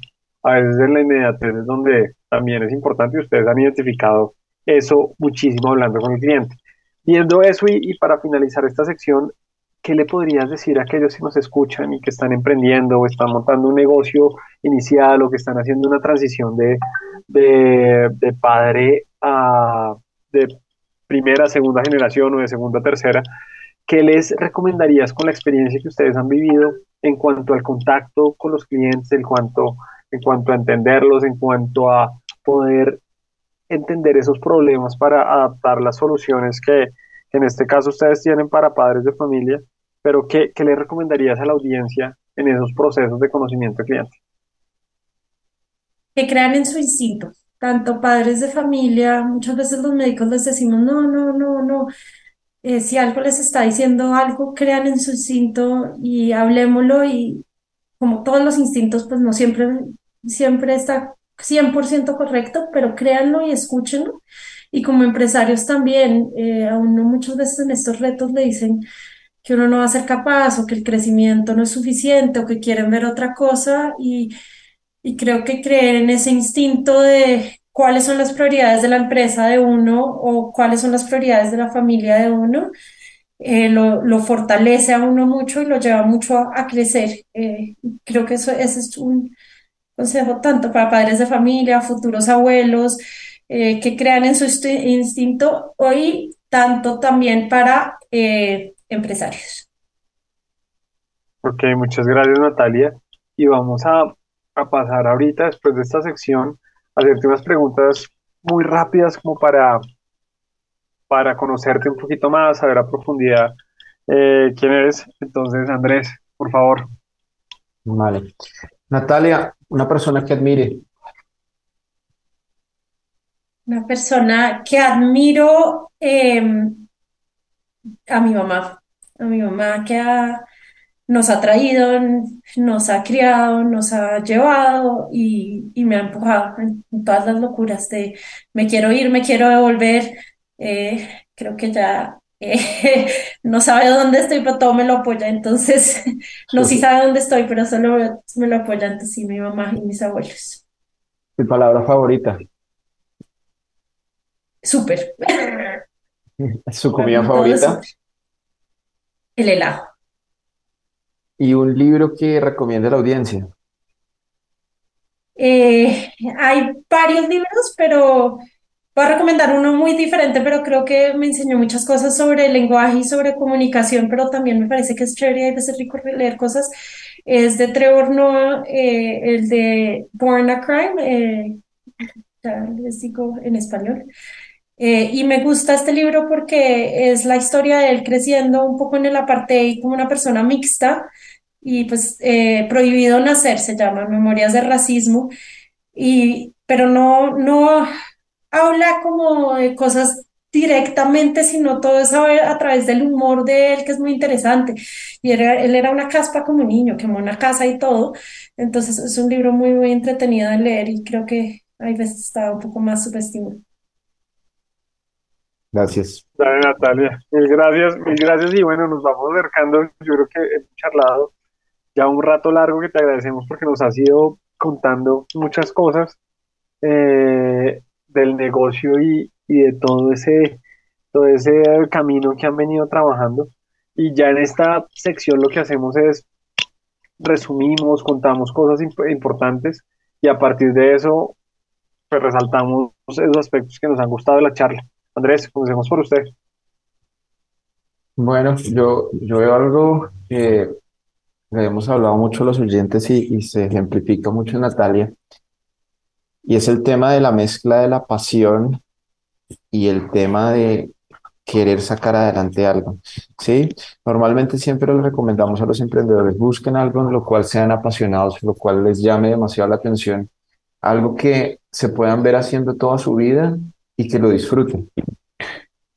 a veces en la inmediatez es donde también es importante y ustedes han identificado eso muchísimo hablando con el cliente. Viendo eso y, y para finalizar esta sección, ¿qué le podrías decir a aquellos que nos escuchan y que están emprendiendo o están montando un negocio inicial o que están haciendo una transición de, de, padre a de primera, segunda generación o de segunda, tercera? ¿Qué les recomendarías con la experiencia que ustedes han vivido en cuanto al contacto con los clientes, en cuanto, en cuanto a entenderlos, en cuanto a poder entender esos problemas para adaptar las soluciones que, en este caso ustedes tienen para padres de familia pero ¿qué, qué recomendarías a la audiencia en esos procesos de conocimiento de cliente? Que crean en su instinto, tanto padres de familia, muchas veces los médicos les decimos, no, no, no, no, eh, si algo les está diciendo algo, crean en su instinto y hablemoslo y como todos los instintos, pues no siempre, siempre está 100% correcto, pero créanlo y escúchenlo. Y como empresarios también, eh, a uno muchas veces en estos retos le dicen, que uno no va a ser capaz o que el crecimiento no es suficiente o que quieren ver otra cosa y, y creo que creer en ese instinto de cuáles son las prioridades de la empresa de uno o cuáles son las prioridades de la familia de uno, eh, lo, fortalece a uno mucho y lo lleva mucho a, crecer. Eh, creo que eso, ese es un consejo tanto para padres de familia, futuros abuelos, eh, que crean en su instinto hoy, tanto también para empresarios. Ok, muchas gracias Natalia. Y vamos a, pasar ahorita, después de esta sección, a hacerte unas preguntas muy rápidas como para, para conocerte un poquito más, saber a profundidad eh, quién eres. Entonces, Andrés, por favor. Vale. Natalia, una persona que admire. Una persona que admiro. Em, a mi mamá, a mi mamá que nos ha traído, nos ha criado, nos ha llevado y, me ha empujado en, todas las locuras de me quiero ir, me quiero devolver. Eh, creo que ya eh, no sabe dónde estoy, pero todo me lo apoya. Entonces, no sí sabe dónde estoy, pero solo me lo apoya Entonces, sí, mi mamá y mis abuelos. ¿Mi palabra favorita? Súper. ¿Su comida favorita? el helado. ¿Y un libro que recomienda a la audiencia? Eh, hay varios libros, pero voy a recomendar uno muy diferente, pero creo que me enseñó muchas cosas sobre lenguaje y sobre comunicación, pero también me parece que es chévere y hay veces rico leer cosas. Es de Trevor Noah, eh, el de Born a Crime, eh, ya les digo en español. Eh, y me gusta este libro porque es la historia de él creciendo un poco en el apartheid como una persona mixta y pues eh, Prohibido Nacer se llama, Memorias de Racismo, y, pero no, no habla como de cosas directamente, sino todo eso a través del humor de él, que es muy interesante. Y era, él era una caspa como niño, quemó una casa y todo. Entonces es un libro muy, muy entretenido de leer y creo que hay veces está un poco más subestimado. Gracias. Dale, Natalia. Mil gracias, mil gracias. Y bueno, nos vamos acercando. Yo creo que hemos charlado ya un rato largo que te agradecemos porque nos has ido contando muchas cosas eh, del negocio y, y, de todo ese, todo ese camino que han venido trabajando. Y ya en esta sección lo que hacemos es resumimos, contamos cosas imp importantes y a partir de eso pues resaltamos esos aspectos que nos han gustado de la charla. Andrés, comencemos por usted. Bueno, yo, yo veo algo que hemos hablado mucho los oyentes y, se ejemplifica mucho en Natalia, y es el tema de la mezcla de la pasión y el tema de querer sacar adelante algo. ¿sí? Normalmente siempre les recomendamos a los emprendedores, busquen algo en lo cual sean apasionados, lo cual les llame demasiado la atención, algo que se puedan ver haciendo toda su vida y que lo disfruten.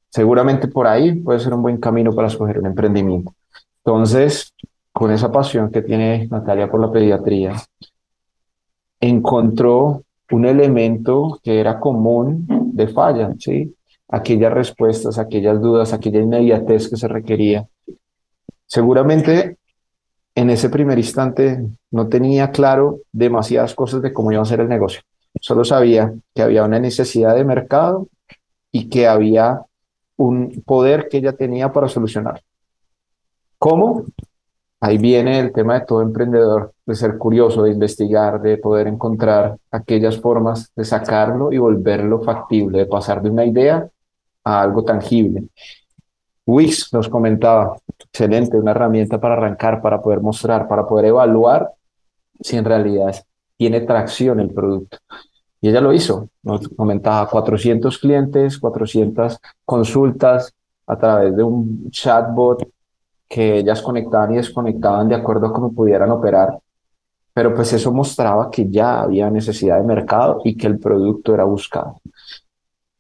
Seguramente por ahí puede ser un buen camino para escoger un emprendimiento. Entonces, con esa pasión que tiene Natalia por la pediatría, encontró un elemento que era común de falla, ¿sí? Aquellas respuestas, aquellas dudas, aquella inmediatez que se requería. Seguramente en ese primer instante no tenía claro demasiadas cosas de cómo iba a ser el negocio. Solo sabía que había una necesidad de mercado y que había un poder que ella tenía para solucionar. ¿Cómo? Ahí viene el tema de todo emprendedor, de ser curioso, de investigar, de poder encontrar aquellas formas de sacarlo y volverlo factible, de pasar de una idea a algo tangible. Wix nos comentaba, excelente, una herramienta para arrancar, para poder mostrar, para poder evaluar si en realidad tiene tracción el producto. Y ella lo hizo, nos comentaba 400 clientes, 400 consultas a través de un chatbot que ellas conectaban y desconectaban de acuerdo a cómo pudieran operar. Pero pues eso mostraba que ya había necesidad de mercado y que el producto era buscado.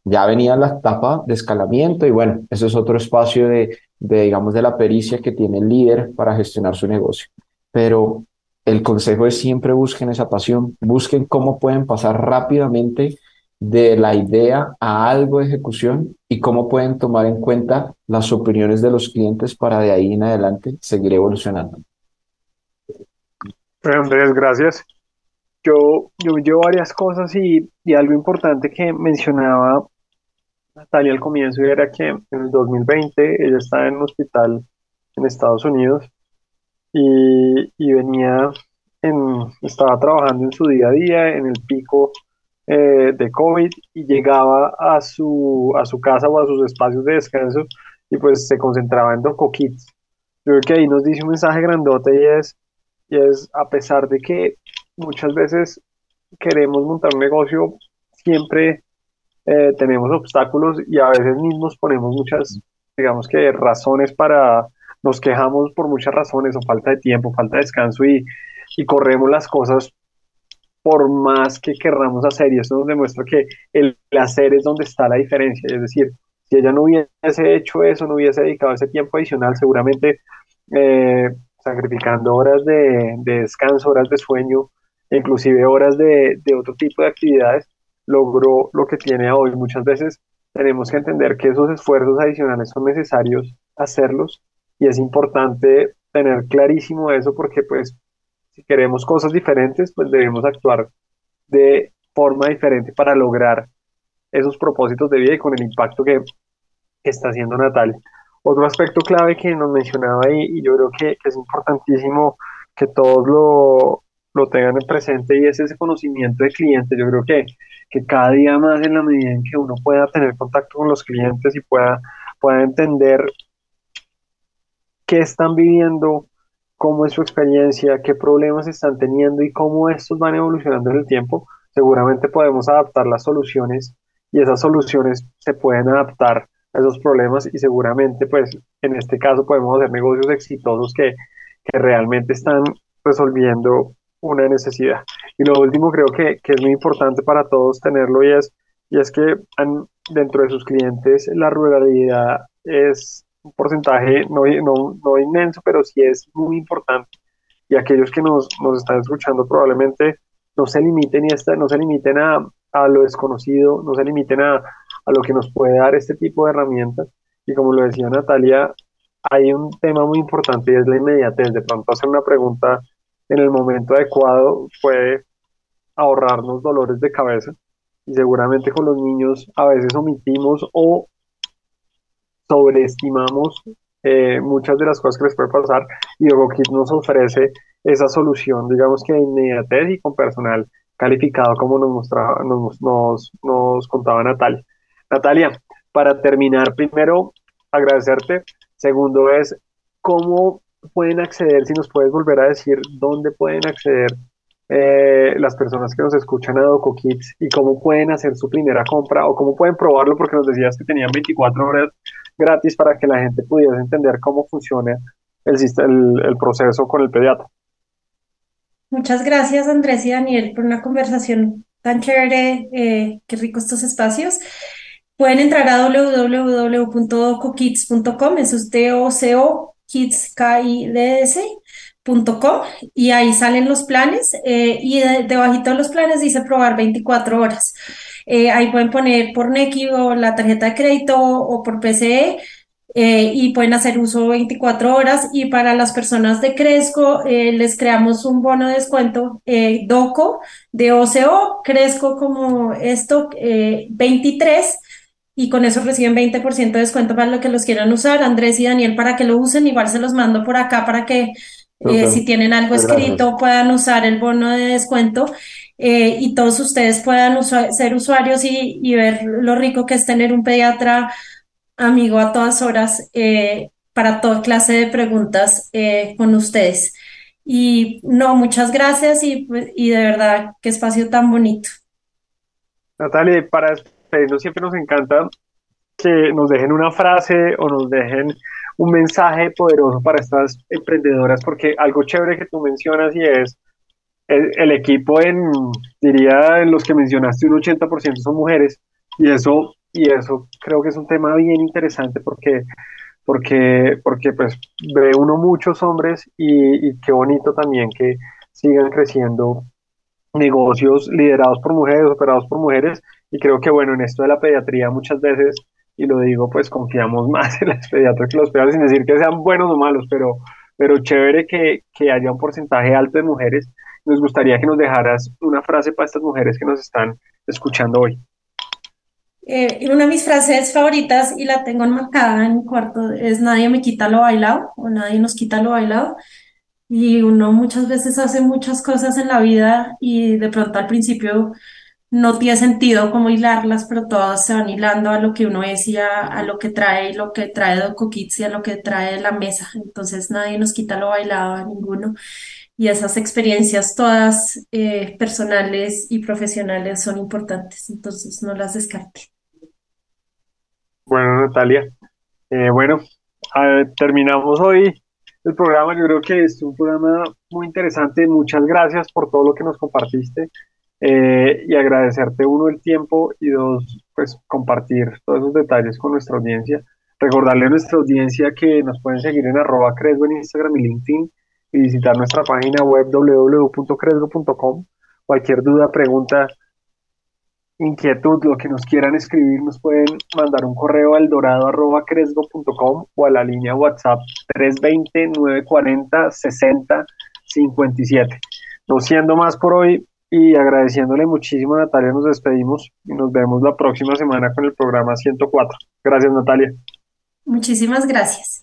Ya venía la etapa de escalamiento y bueno, ese es otro espacio de, digamos, de la pericia que tiene el líder para gestionar su negocio. Pero el consejo es siempre busquen esa pasión, busquen cómo pueden pasar rápidamente de la idea a algo de ejecución y cómo pueden tomar en cuenta las opiniones de los clientes para de ahí en adelante seguir evolucionando. Andrés, gracias. Yo, yo llevo varias cosas y, y algo importante que mencionaba Natalia al comienzo era que en el 2020 ella estaba en un hospital en Estados Unidos y, y venía en, estaba trabajando en su día a día, en el pico eh, de COVID y llegaba a su, a su casa o a sus espacios de descanso y pues se concentraba en Doco Kids. Yo creo que ahí nos dice un mensaje grandote y es, y es a pesar de que muchas veces queremos montar un negocio, siempre eh, tenemos obstáculos y a veces mismos ponemos muchas, digamos que razones para, nos quejamos por muchas razones o falta de tiempo, falta de descanso y, y corremos las cosas por más que querramos hacer, y esto nos demuestra que el hacer es donde está la diferencia, es decir, si ella no hubiese hecho eso, no hubiese dedicado ese tiempo adicional, seguramente eh, sacrificando horas de, descanso, horas de sueño, inclusive horas de, de otro tipo de actividades, logró lo que tiene hoy. Muchas veces tenemos que entender que esos esfuerzos adicionales son necesarios hacerlos y es importante tener clarísimo eso porque pues si queremos cosas diferentes, pues debemos actuar de forma diferente para lograr esos propósitos de vida y con el impacto que, está haciendo Natalia. Otro aspecto clave que nos mencionaba ahí, y yo creo que, es importantísimo que todos lo, lo tengan en presente, y es ese conocimiento de cliente. Yo creo que, que cada día más en la medida en que uno pueda tener contacto con los clientes y pueda, pueda entender qué están viviendo, cómo es su experiencia, qué problemas están teniendo y cómo estos van evolucionando en el tiempo, seguramente podemos adaptar las soluciones y esas soluciones se pueden adaptar a esos problemas y seguramente pues en este caso podemos hacer negocios exitosos que, que realmente están resolviendo una necesidad. Y lo último creo que, que, es muy importante para todos tenerlo y es, y es que dentro de sus clientes la ruralidad es un porcentaje no, no, no, inmenso, pero sí es muy importante. Y aquellos que nos, nos están escuchando probablemente no se limiten, y esta, no se limiten a, a lo desconocido, no se limiten a, a lo que nos puede dar este tipo de herramientas. Y como lo decía Natalia, hay un tema muy importante y es la inmediatez. De pronto hacer una pregunta en el momento adecuado puede ahorrarnos dolores de cabeza y seguramente con los niños a veces omitimos o sobreestimamos eh, muchas de las cosas que les puede pasar y EvoKit nos ofrece esa solución, digamos que de inmediatez y con personal calificado como nos, mostraba, nos, nos, nos contaba Natalia. Natalia, para terminar, primero agradecerte, segundo es cómo pueden acceder, si nos puedes volver a decir dónde pueden acceder eh, las personas que nos escuchan a DocoKids y cómo pueden hacer su primera compra o cómo pueden probarlo, porque nos decías que tenían 24 horas gratis para que la gente pudiese entender cómo funciona el, el, proceso con el pediatra. Muchas gracias Andrés y Daniel por una conversación tan chévere, eh, qué rico estos espacios. Pueden entrar a www.docokids.com, eso es D-O-C-O, kids, k i d s y ahí salen los planes eh, y debajito de los planes dice probar 24 horas. Eh, ahí pueden poner por Nequi o la tarjeta de crédito o por PCE eh, y pueden hacer uso 24 horas. Y para las personas de Cresco les creamos un bono de descuento DOCO de OCO, Cresco como esto 23 y con eso reciben 20% de descuento para lo que los quieran usar. Andrés y Daniel para que lo usen, igual se los mando por acá para que eh, si tienen algo escrito, puedan usar el bono de descuento eh, y todos ustedes puedan ser usuarios y, ver lo rico que es tener un pediatra amigo a todas horas eh, para toda clase de preguntas con ustedes. Y no, muchas gracias y, y de verdad, qué espacio tan bonito. Natalia, para despedirnos siempre nos encanta que nos dejen una frase o nos dejen un mensaje poderoso para estas emprendedoras, porque algo chévere que tú mencionas y es el, equipo en, diría, en los que mencionaste, un 80% son mujeres, y eso, y eso creo que es un tema bien interesante porque, porque, porque pues ve uno muchos hombres y, qué bonito también que sigan creciendo negocios liderados por mujeres, operados por mujeres, y creo que bueno, en esto de la pediatría muchas veces y lo digo, pues confiamos más en las pediatras que los pediatras, sin decir que sean buenos o malos, pero, pero chévere que, que haya un porcentaje alto de mujeres. Nos gustaría que nos dejaras una frase para estas mujeres que nos están escuchando hoy. Eh, una de mis frases favoritas, y la tengo enmarcada en mi cuarto, es nadie me quita lo bailado, o nadie nos quita lo bailado. Y uno muchas veces hace muchas cosas en la vida y de pronto al principio no tiene sentido como hilarlas, pero todas se van hilando a lo que uno es y a, lo que trae, lo que trae Doco Kids y a lo que trae la mesa. Entonces nadie nos quita lo bailado a ninguno. Y esas experiencias todas eh, personales y profesionales son importantes, entonces no las descarte. Bueno, Natalia, eh, bueno, terminamos hoy el programa. Yo creo que es un programa muy interesante. Muchas gracias por todo lo que nos compartiste. Eh, y agradecerte uno el tiempo y dos, pues compartir todos esos detalles con nuestra audiencia. Recordarle a nuestra audiencia que nos pueden seguir en arroba cresgo en Instagram y LinkedIn y visitar nuestra página web www.cresgo.com. Cualquier duda, pregunta, inquietud, lo que nos quieran escribir, nos pueden mandar un correo al dorado.cresgo.com o a la línea WhatsApp 320-940-6057. No siendo más por hoy, y agradeciéndole muchísimo a Natalia, nos despedimos y nos vemos la próxima semana con el programa 104. Gracias, Natalia. Muchísimas gracias.